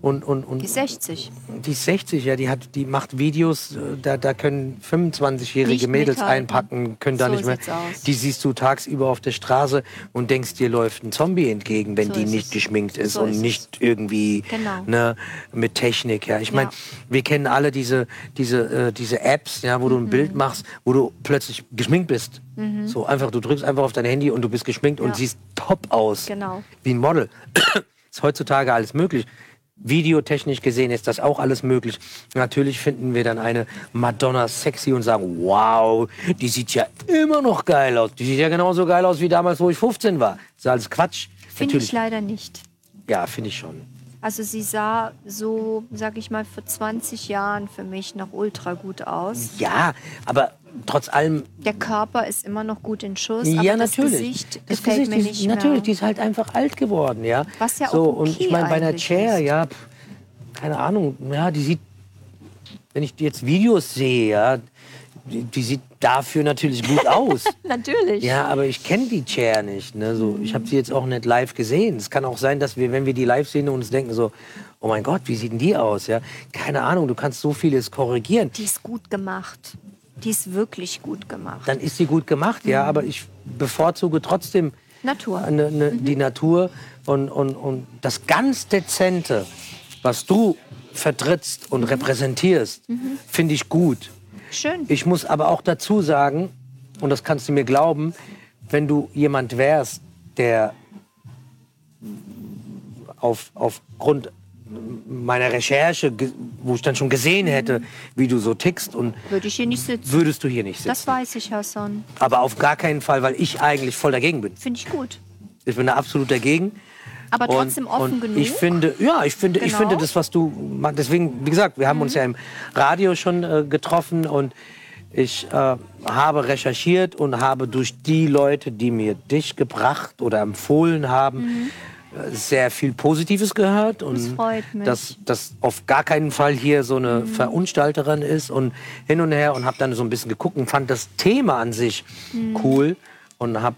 B: und und und
C: Die 60.
B: die ist 60, ja, die hat, die macht Videos, äh, da, da können 25-jährige
C: Nicht
B: Mädels
C: mithalten.
B: einpacken, können da
C: So
B: nicht mehr.
C: aus.
B: Die siehst du tagsüber auf der Straße und denkst, dir läuft ein Zombie entgegen, wenn
C: So
B: die nicht
C: es.
B: geschminkt ist
C: So
B: und
C: ist es.
B: nicht irgendwie
C: Genau.
B: ne, mit Technik. Ja, ich meine,
C: Ja.
B: wir kennen alle diese diese äh, diese Apps, ja, wo du ein
C: Mhm.
B: Bild machst, wo du plötzlich geschminkt bist. So einfach, du drückst einfach auf dein Handy und du bist geschminkt und
C: Ja.
B: siehst top aus,
C: Genau.
B: wie ein Model. <coughs> ist heutzutage alles möglich. Videotechnisch gesehen ist das auch alles möglich. Natürlich finden wir dann eine Madonna sexy und sagen, wow, die sieht ja immer noch geil aus. Die sieht ja genauso geil aus wie damals, wo ich 15 war. Das ist alles Quatsch.
C: Finde ich leider nicht.
B: Ja, finde ich schon.
C: Also sie sah so, sag ich mal, vor 20 Jahren für mich noch ultra gut aus.
B: Ja, aber trotz allem,
C: Der Körper ist immer noch gut in Schuss,
B: ja,
C: aber das
B: natürlich.
C: Gesicht
B: das
C: gefällt
B: Gesicht
C: mir
B: ist,
C: nicht
B: natürlich,
C: mehr.
B: die ist halt einfach alt geworden, ja.
C: Was ja auch
B: so, und
C: okay
B: ich meine, bei einer Chair,
C: ist.
B: ja, keine Ahnung, ja, die sieht, wenn ich jetzt Videos sehe, ja, die, die sieht dafür natürlich gut <laughs> aus.
C: Natürlich.
B: Ja, aber ich kenne die Chair nicht. Ne? So, ich habe sie jetzt auch nicht live gesehen. Es kann auch sein, dass wir, wenn wir die live sehen, uns denken so, oh mein Gott, wie sieht denn die aus? Ja? Keine Ahnung, du kannst so vieles korrigieren.
C: Die ist gut gemacht. Die ist wirklich gut gemacht.
B: Dann ist sie gut gemacht, ja, aber ich bevorzuge trotzdem
C: Natur.
B: ne, ne, die Natur und, und, und das ganz Dezente, was du vertrittst und repräsentierst, finde ich gut.
C: Schön.
B: Ich muss aber auch dazu sagen, und das kannst du mir glauben, wenn du jemand wärst, der auf, aufgrund meiner Recherche, wo ich dann schon gesehen hätte, wie du so tickst, und
C: Würde ich hier nicht sitzen.
B: würdest du hier nicht
C: Das
B: sitzen.
C: weiß ich, Hassan.
B: Aber auf gar keinen Fall, weil ich eigentlich voll dagegen bin.
C: Finde ich gut.
B: Ich bin da absolut dagegen.
C: Aber
B: Und-
C: trotzdem offen
B: und
C: genug.
B: Ich finde, ja, ich finde, ich
C: Genau.
B: finde das, was du machst. Deswegen, wie gesagt, wir haben
C: Mhm.
B: uns ja im Radio schon äh, getroffen und ich äh, habe recherchiert und habe durch die Leute, die mir dich gebracht oder empfohlen haben, äh, sehr viel Positives gehört und
C: Mhm. Das freut mich. Mhm.
B: dass das auf gar keinen Fall hier so eine Verunstalterin ist und hin und her und habe dann so ein bisschen geguckt und fand das Thema an sich
C: Mhm.
B: cool und habe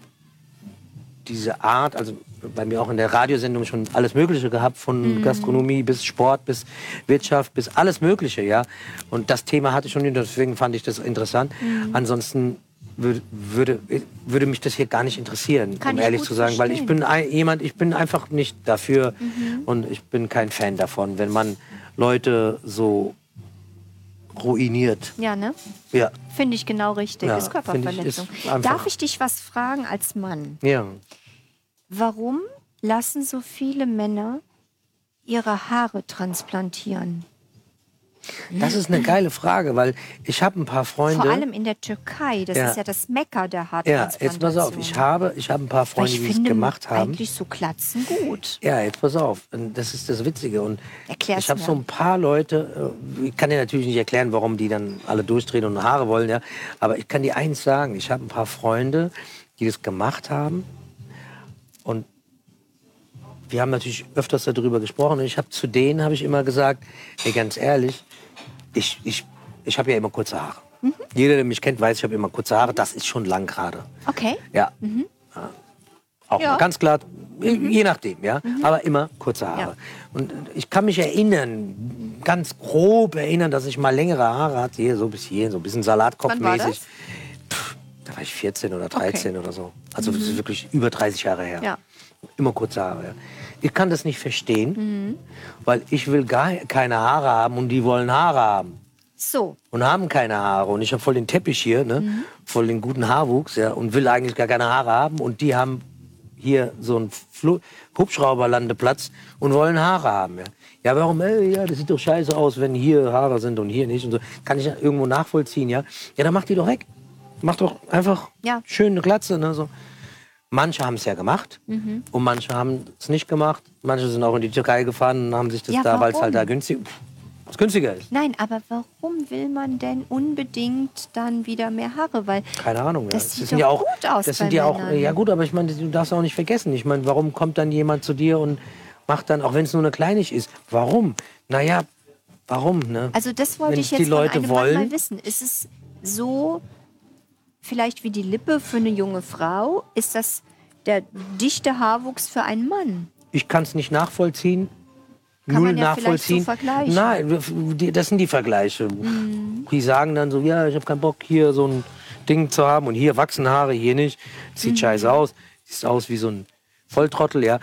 B: diese Art, also bei mir auch in der Radiosendung schon alles Mögliche gehabt, von
C: Mhm.
B: Gastronomie bis Sport, bis Wirtschaft, bis alles Mögliche, ja. Und das Thema hatte ich schon, deswegen fand ich das interessant.
C: Mhm.
B: Ansonsten würde, würde, würde mich das hier gar nicht interessieren,
C: Kann
B: um
C: ich
B: ehrlich zu sagen, weil ich
C: verstehen.
B: bin ein, jemand, ich bin einfach nicht dafür
C: Mhm.
B: und ich bin kein Fan davon, wenn man Leute so ruiniert.
C: Ja, ne?
B: Ja,
C: Finde ich genau richtig.
B: Ja,
C: ist
B: finde ich,
C: Körperverletzung.
B: ist
C: Darf ich dich was fragen als Mann?
B: ja.
C: Warum lassen so viele Männer ihre Haare transplantieren?
B: Das ist eine geile Frage, weil ich habe ein paar Freunde.
C: Vor allem in der Türkei. Das
B: Ja.
C: ist ja das Mekka der
B: Ja, jetzt pass auf, ich habe, ich habe ein paar Freunde, die es gemacht haben.
C: eigentlich so Klatzen gut.
B: Ja, jetzt pass auf, das ist das Witzige. Und
C: Erklär's
B: ich habe so ein paar Leute, äh, ich kann dir natürlich nicht erklären, warum die dann alle durchdrehen und Haare wollen, ja. Aber ich kann dir eins sagen, ich habe ein paar Freunde, die das gemacht haben. Und wir haben natürlich öfters darüber gesprochen. Und ich habe zu denen habe ich immer gesagt, ey, ganz ehrlich, ich, ich, ich habe ja immer kurze Haare.
C: Mhm.
B: Jeder, der mich kennt, weiß, ich habe immer kurze Haare. Das ist schon lang gerade.
C: Okay.
B: Ja. Ja. Auch
C: Ja. Mhm.
B: ganz klar, je nachdem, ja. Aber immer kurze Haare.
C: Ja.
B: Und ich kann mich erinnern, ganz grob erinnern, dass ich mal längere Haare hatte, hier so bis hier, so ein bisschen Salatkopfmäßig. Da war ich 14 oder 13 oder so. Also das ist wirklich über 30 Jahre her.
C: Mhm. Ja.
B: Immer kurze Haare. Ja. Ich kann das nicht verstehen,
C: Mhm.
B: weil ich will gar keine Haare haben und die wollen Haare haben
C: So.
B: und haben keine Haare. Und ich habe voll den Teppich hier, ne?
C: Mhm.
B: voll den guten Haarwuchs ja, und will eigentlich gar keine Haare haben. Und die haben hier so einen Flu Hubschrauberlandeplatz und wollen Haare haben. Ja, ja warum? Ey, ja, das sieht doch scheiße aus, wenn hier Haare sind und hier nicht. Und so. Kann ich irgendwo nachvollziehen, ja? Ja, dann mach die doch weg. Mach doch einfach
C: Ja.
B: schön eine Glatze. Ne? So. Manche haben es ja gemacht
C: Mhm.
B: und manche haben es nicht gemacht. Manche sind auch in die Türkei gefahren und haben sich das
C: Ja,
B: da, weil es halt da günstig, was günstiger ist.
C: Nein, aber warum will man denn unbedingt dann wieder mehr Haare? Weil
B: Keine Ahnung.
C: Das
B: ja.
C: sieht
B: sind
C: doch
B: ja auch,
C: gut aus
B: Das sind ja auch, ja gut, aber ich meine, du darfst auch nicht vergessen. Ich meine, warum kommt dann jemand zu dir und macht dann, auch wenn es nur eine Kleinig ist, warum? Naja, warum? Ne?
C: Also das wollte
B: Wenn
C: ich
B: die
C: jetzt
B: Leute
C: einem Mann
B: wollen-
C: mal wissen. Ist es so, vielleicht wie die Lippe für eine junge Frau, ist das der dichte Haarwuchs für einen Mann.
B: Ich kann es nicht nachvollziehen.
C: Kann
B: Null
C: man ja so
B: nachvollziehen.
C: vergleichen.
B: Nein, das sind die Vergleiche.
C: Mhm.
B: Die sagen dann so, ja, ich habe keinen Bock hier so ein Ding zu haben und hier wachsen Haare, hier nicht. Sieht
C: Mhm.
B: scheiße aus. Sieht aus wie so ein Volltrottel, ja.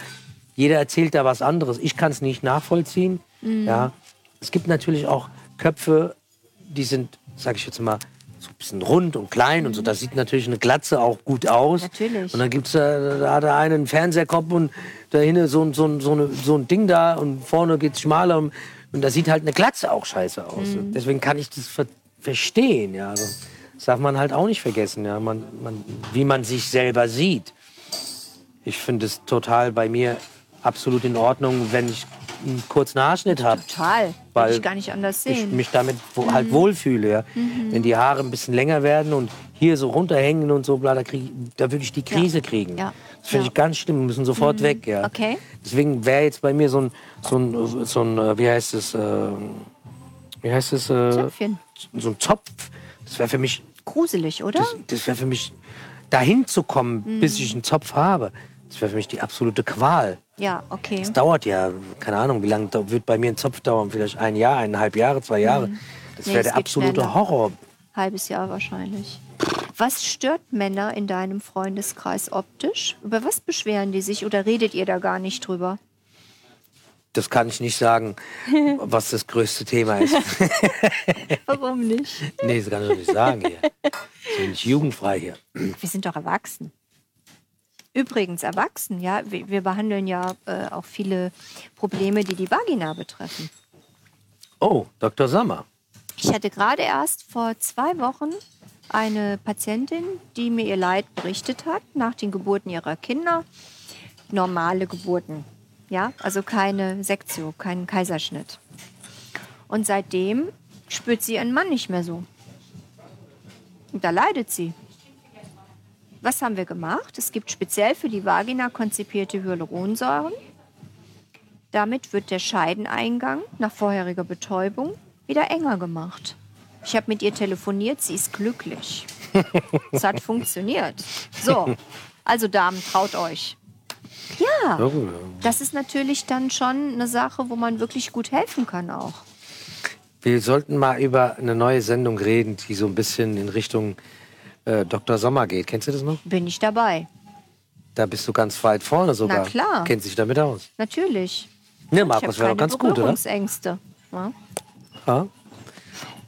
B: Jeder erzählt da was anderes. Ich kann es nicht nachvollziehen.
C: Mhm.
B: Ja. Es gibt natürlich auch Köpfe, die sind, sag ich jetzt mal, so ein bisschen rund und klein und so. Da sieht natürlich eine Glatze auch gut aus.
C: Mhm. Natürlich.
B: Und dann gibt's da, da hat eine einen Fernseherkopf und dahinter so, so, ein- so, eine, so ein Ding da und vorne geht's schmaler. Und, und da sieht halt eine Glatze auch scheiße aus.
C: Mhm.
B: Deswegen kann ich das ver verstehen. Ja. Also, das darf man halt auch nicht vergessen, ja. man, man, wie man sich selber sieht. Ich finde es total bei mir absolut in Ordnung, wenn ich einen kurzen Haarschnitt habe.
C: Total.
B: Weil
C: ich gar nicht anders
B: Ich
C: sehen.
B: mich damit wo, halt wohlfühle. Ja. Wenn die Haare ein bisschen länger werden und hier so runterhängen und so, bla, da, krieg, da würde ich die Krise kriegen.
C: Ja.
B: Das finde
C: Ja.
B: ich ganz schlimm, müssen sofort weg. Ja.
C: Okay.
B: Deswegen wäre jetzt bei mir so ein, so ein, so ein äh, wie heißt es, äh, wie heißt es, äh,
C: Zöpfchen.
B: so ein Zopf. Das wäre für mich
C: Gruselig, oder?
B: das, das wäre für mich, dahin zu kommen, bis ich einen Zopf habe, das wäre für mich die absolute Qual.
C: Ja, okay.
B: Das dauert ja, keine Ahnung, wie lange wird bei mir ein Zopf dauern? Vielleicht ein Jahr, eineinhalb Jahre, zwei Jahre. Das
C: Nee,
B: wäre der absolute
C: schneller.
B: Horror.
C: Halbes Jahr wahrscheinlich. Was stört Männer in deinem Freundeskreis optisch? Über was beschweren die sich oder redet ihr da gar nicht drüber?
B: Das kann ich nicht sagen, <laughs> was das größte Thema ist. <laughs>
C: Warum nicht?
B: nee, das kann ich doch nicht sagen hier. Ich bin nicht jugendfrei hier.
C: Wir sind doch erwachsen. Übrigens, erwachsen, ja. Wir, wir behandeln ja äh, auch viele Probleme, die die Vagina betreffen.
B: Oh, Dr. Sommer.
C: Ich hatte gerade erst vor zwei Wochen eine Patientin, die mir ihr Leid berichtet hat nach den Geburten ihrer Kinder. Normale Geburten. Ja, also keine Sektio, keinen Kaiserschnitt. Und seitdem spürt sie ihren Mann nicht mehr so. Und da leidet sie. Was haben wir gemacht? Es gibt speziell für die Vagina konzipierte Hyaluronsäuren. Damit wird der Scheideneingang nach vorheriger Betäubung wieder enger gemacht. Ich habe mit ihr telefoniert, sie ist glücklich. <laughs> Es hat funktioniert. So, also Damen, traut euch. Ja, das ist natürlich dann schon eine Sache, wo man wirklich gut helfen kann auch.
B: Wir sollten mal über eine neue Sendung reden, die so ein bisschen in Richtung äh, Dr. Sommer geht. Kennst du das noch?
C: Bin ich dabei.
B: Da bist du ganz weit vorne sogar.
C: klar.
B: Kennt sich damit aus.
C: Natürlich.
B: Ne,
C: Ich
B: Markus, wäre doch ganz gut, oder?
C: Berührungsängste. Ja,
B: Ja?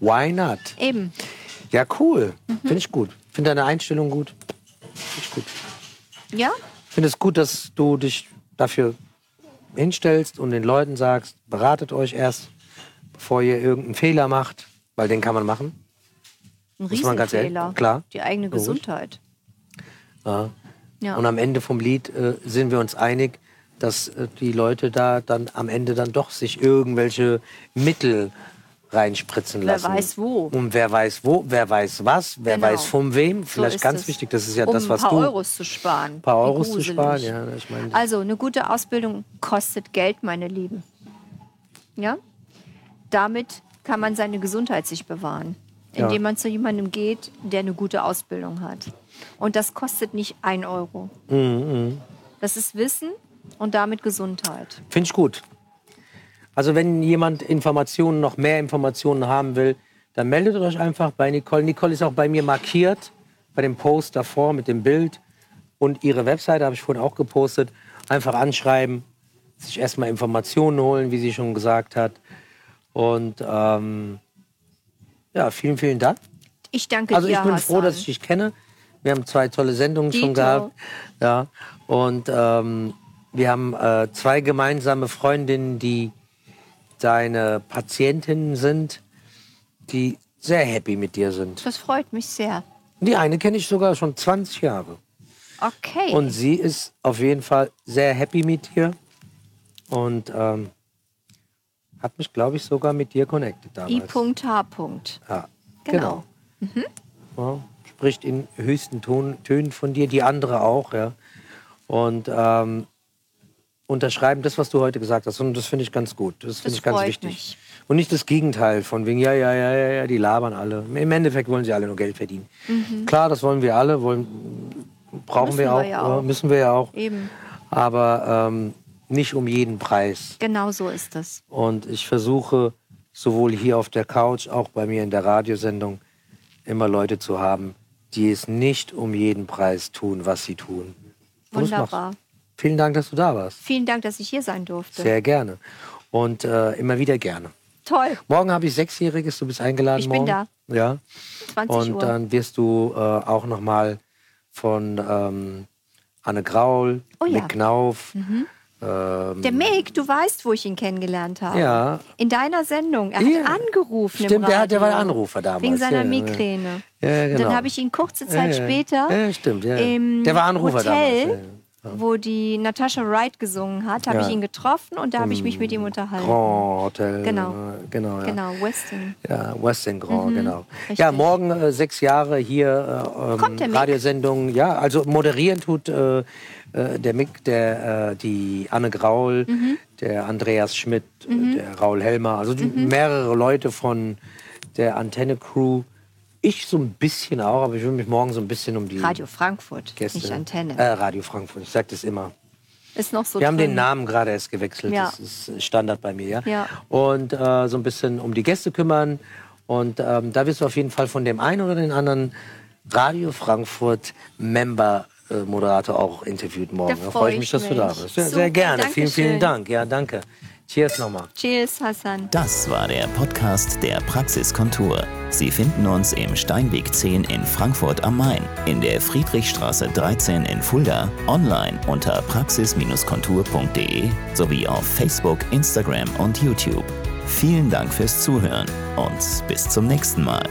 B: Why not?
C: eben.
B: Ja, cool.
C: Mhm.
B: Finde ich gut. Finde deine Einstellung gut. Finde ich gut.
C: Ja,
B: finde es gut, dass du dich dafür hinstellst und den Leuten sagst, beratet euch erst, bevor ihr irgendeinen Fehler macht, weil den kann man machen.
C: Ein Riesenfehler.
B: klar.
C: Die eigene
B: Logisch.
C: Gesundheit.
B: Ja.
C: Ja.
B: Und am Ende vom Lied äh, sind wir uns einig, dass äh, die Leute da dann am Ende dann doch sich irgendwelche Mittel reinspritzen
C: Wer
B: lassen.
C: weiß wo.
B: Und wer weiß wo, wer weiß was, wer
C: Genau.
B: weiß von wem.
C: So
B: Vielleicht
C: ist
B: ganz
C: es.
B: wichtig, das ist ja
C: um
B: das, was
C: ein paar
B: du...
C: Euros zu sparen.
B: Ein paar Euros zu sparen, ja. Ich meine,
C: Also eine gute Ausbildung kostet Geld, meine Lieben. Ja? Damit kann man seine Gesundheit sich bewahren,
B: Ja.
C: indem man zu jemandem geht, der eine gute Ausbildung hat. Und das kostet nicht ein Euro.
B: Mhm,
C: Das ist Wissen und damit Gesundheit.
B: Finde ich gut. Also wenn jemand Informationen, noch mehr Informationen haben will, dann meldet euch einfach bei Nicole. Nicole ist auch bei mir markiert, bei dem Post davor mit dem Bild. Und ihre Webseite habe ich vorhin auch gepostet. Einfach anschreiben, sich erstmal Informationen holen, wie sie schon gesagt hat. Und ähm, ja, vielen, vielen Dank.
C: Ich danke
B: Also
C: dir,
B: ich bin
C: Hassan.
B: froh, dass ich dich kenne. Wir haben zwei tolle Sendungen schon
C: Dito.
B: gehabt. Ja. Und ähm, wir haben äh, zwei gemeinsame Freundinnen, die deine Patientinnen sind, die sehr happy mit dir sind.
C: Das freut mich sehr.
B: Die eine kenne ich sogar schon 20 Jahre.
C: Okay.
B: Und sie ist auf jeden Fall sehr happy mit dir. Und ähm, hat mich, glaube ich, sogar mit dir connected damals.
C: I.H.
B: Ja,
C: Genau.
B: Ja, spricht in höchsten Ton, Tönen von dir, die andere auch, ja. Und ähm, unterschreiben das, was du heute gesagt hast. Und das finde ich ganz gut. Das finde ich ganz wichtig.
C: mich.
B: Und nicht das Gegenteil von wegen, ja, ja, ja, ja, ja, die labern alle. Im Endeffekt wollen sie alle nur Geld verdienen. Klar, das wollen wir alle, wollen, brauchen wir
C: wir
B: auch,
C: ja auch.
B: müssen wir ja auch.
C: Eben,
B: Aber ähm, nicht um jeden Preis.
C: genau so ist es.
B: Und ich versuche sowohl hier auf der Couch, auch bei mir in der Radiosendung, immer Leute zu haben, die es nicht um jeden Preis tun, was sie tun.
C: Wunderbar.
B: Vielen Dank, dass du da warst.
C: Vielen Dank, dass ich hier sein durfte.
B: Sehr gerne. Und äh, immer wieder gerne.
C: Toll.
B: Morgen habe ich Sechsjähriges, du bist eingeladen.
C: Ich bin
B: morgen.
C: da.
B: Ja.
C: 20
B: Und
C: Uhr.
B: dann wirst du äh, auch noch mal von ähm, Anne Graul,
C: Oh ja.
B: Mick Knauf, ähm,
C: Der Mick, du weißt, wo ich ihn kennengelernt habe.
B: Ja.
C: In deiner Sendung. Er
B: Ja.
C: hat angerufen. im
B: Stimmt, der, der war der. Anrufer damals.
C: Wegen seiner
B: ja, ja.
C: Migräne.
B: Ja, ja, genau.
C: Dann habe ich ihn kurze Zeit
B: Ja, ja.
C: später
B: Ja, stimmt, ja.
C: im
B: Der war Anrufer
C: Hotel,
B: damals,
C: wo die Natasha Wright gesungen hat, habe
B: Ja.
C: ich ihn getroffen und da habe ich mich mit ihm unterhalten.
B: Grand Hotel.
C: Genau.
B: Genau, ja.
C: Genau, Weston.
B: Ja, Western Grand, genau.
C: Mhm. richtig.
B: Ja, morgen äh, sechs Jahre hier äh, ähm,
C: Kommt der Mick?
B: Radiosendung. Ja, also moderieren tut äh, äh, der Mick, der, äh, die Anne Graul,
C: Mhm.
B: der Andreas Schmidt, äh, der Raul Helmer. Also die,
C: Mhm.
B: mehrere Leute von der Antenne-Crew. Ich so ein bisschen auch, aber ich will mich morgen so ein bisschen um die
C: Radio Frankfurt,
B: Gäste.
C: nicht Antenne.
B: Äh, Radio Frankfurt, ich sag das immer.
C: Ist noch so
B: Wir haben
C: drin.
B: den Namen gerade erst gewechselt.
C: Ja.
B: Das ist Standard bei mir, ja.
C: Ja.
B: Und äh, so ein bisschen um die Gäste kümmern. Und ähm, da wirst du auf jeden Fall von dem einen oder den anderen Radio Frankfurt Member Moderator auch interviewt morgen.
C: Da
B: Da
C: freu
B: freue ich
C: ich
B: mich, dass du
C: mich.
B: da bist. Ja, sehr gerne. Vielen,
C: Dankeschön.
B: vielen Dank. Ja, danke. Cheers nochmal.
C: Cheers, Hassan.
A: Das war der Podcast der Praxiskontur. Sie finden uns im Steinweg 10 in Frankfurt am Main, in der Friedrichstraße 13 in Fulda, online unter praxis-kontur.de sowie auf Facebook, Instagram und YouTube. Vielen Dank fürs Zuhören und bis zum nächsten Mal.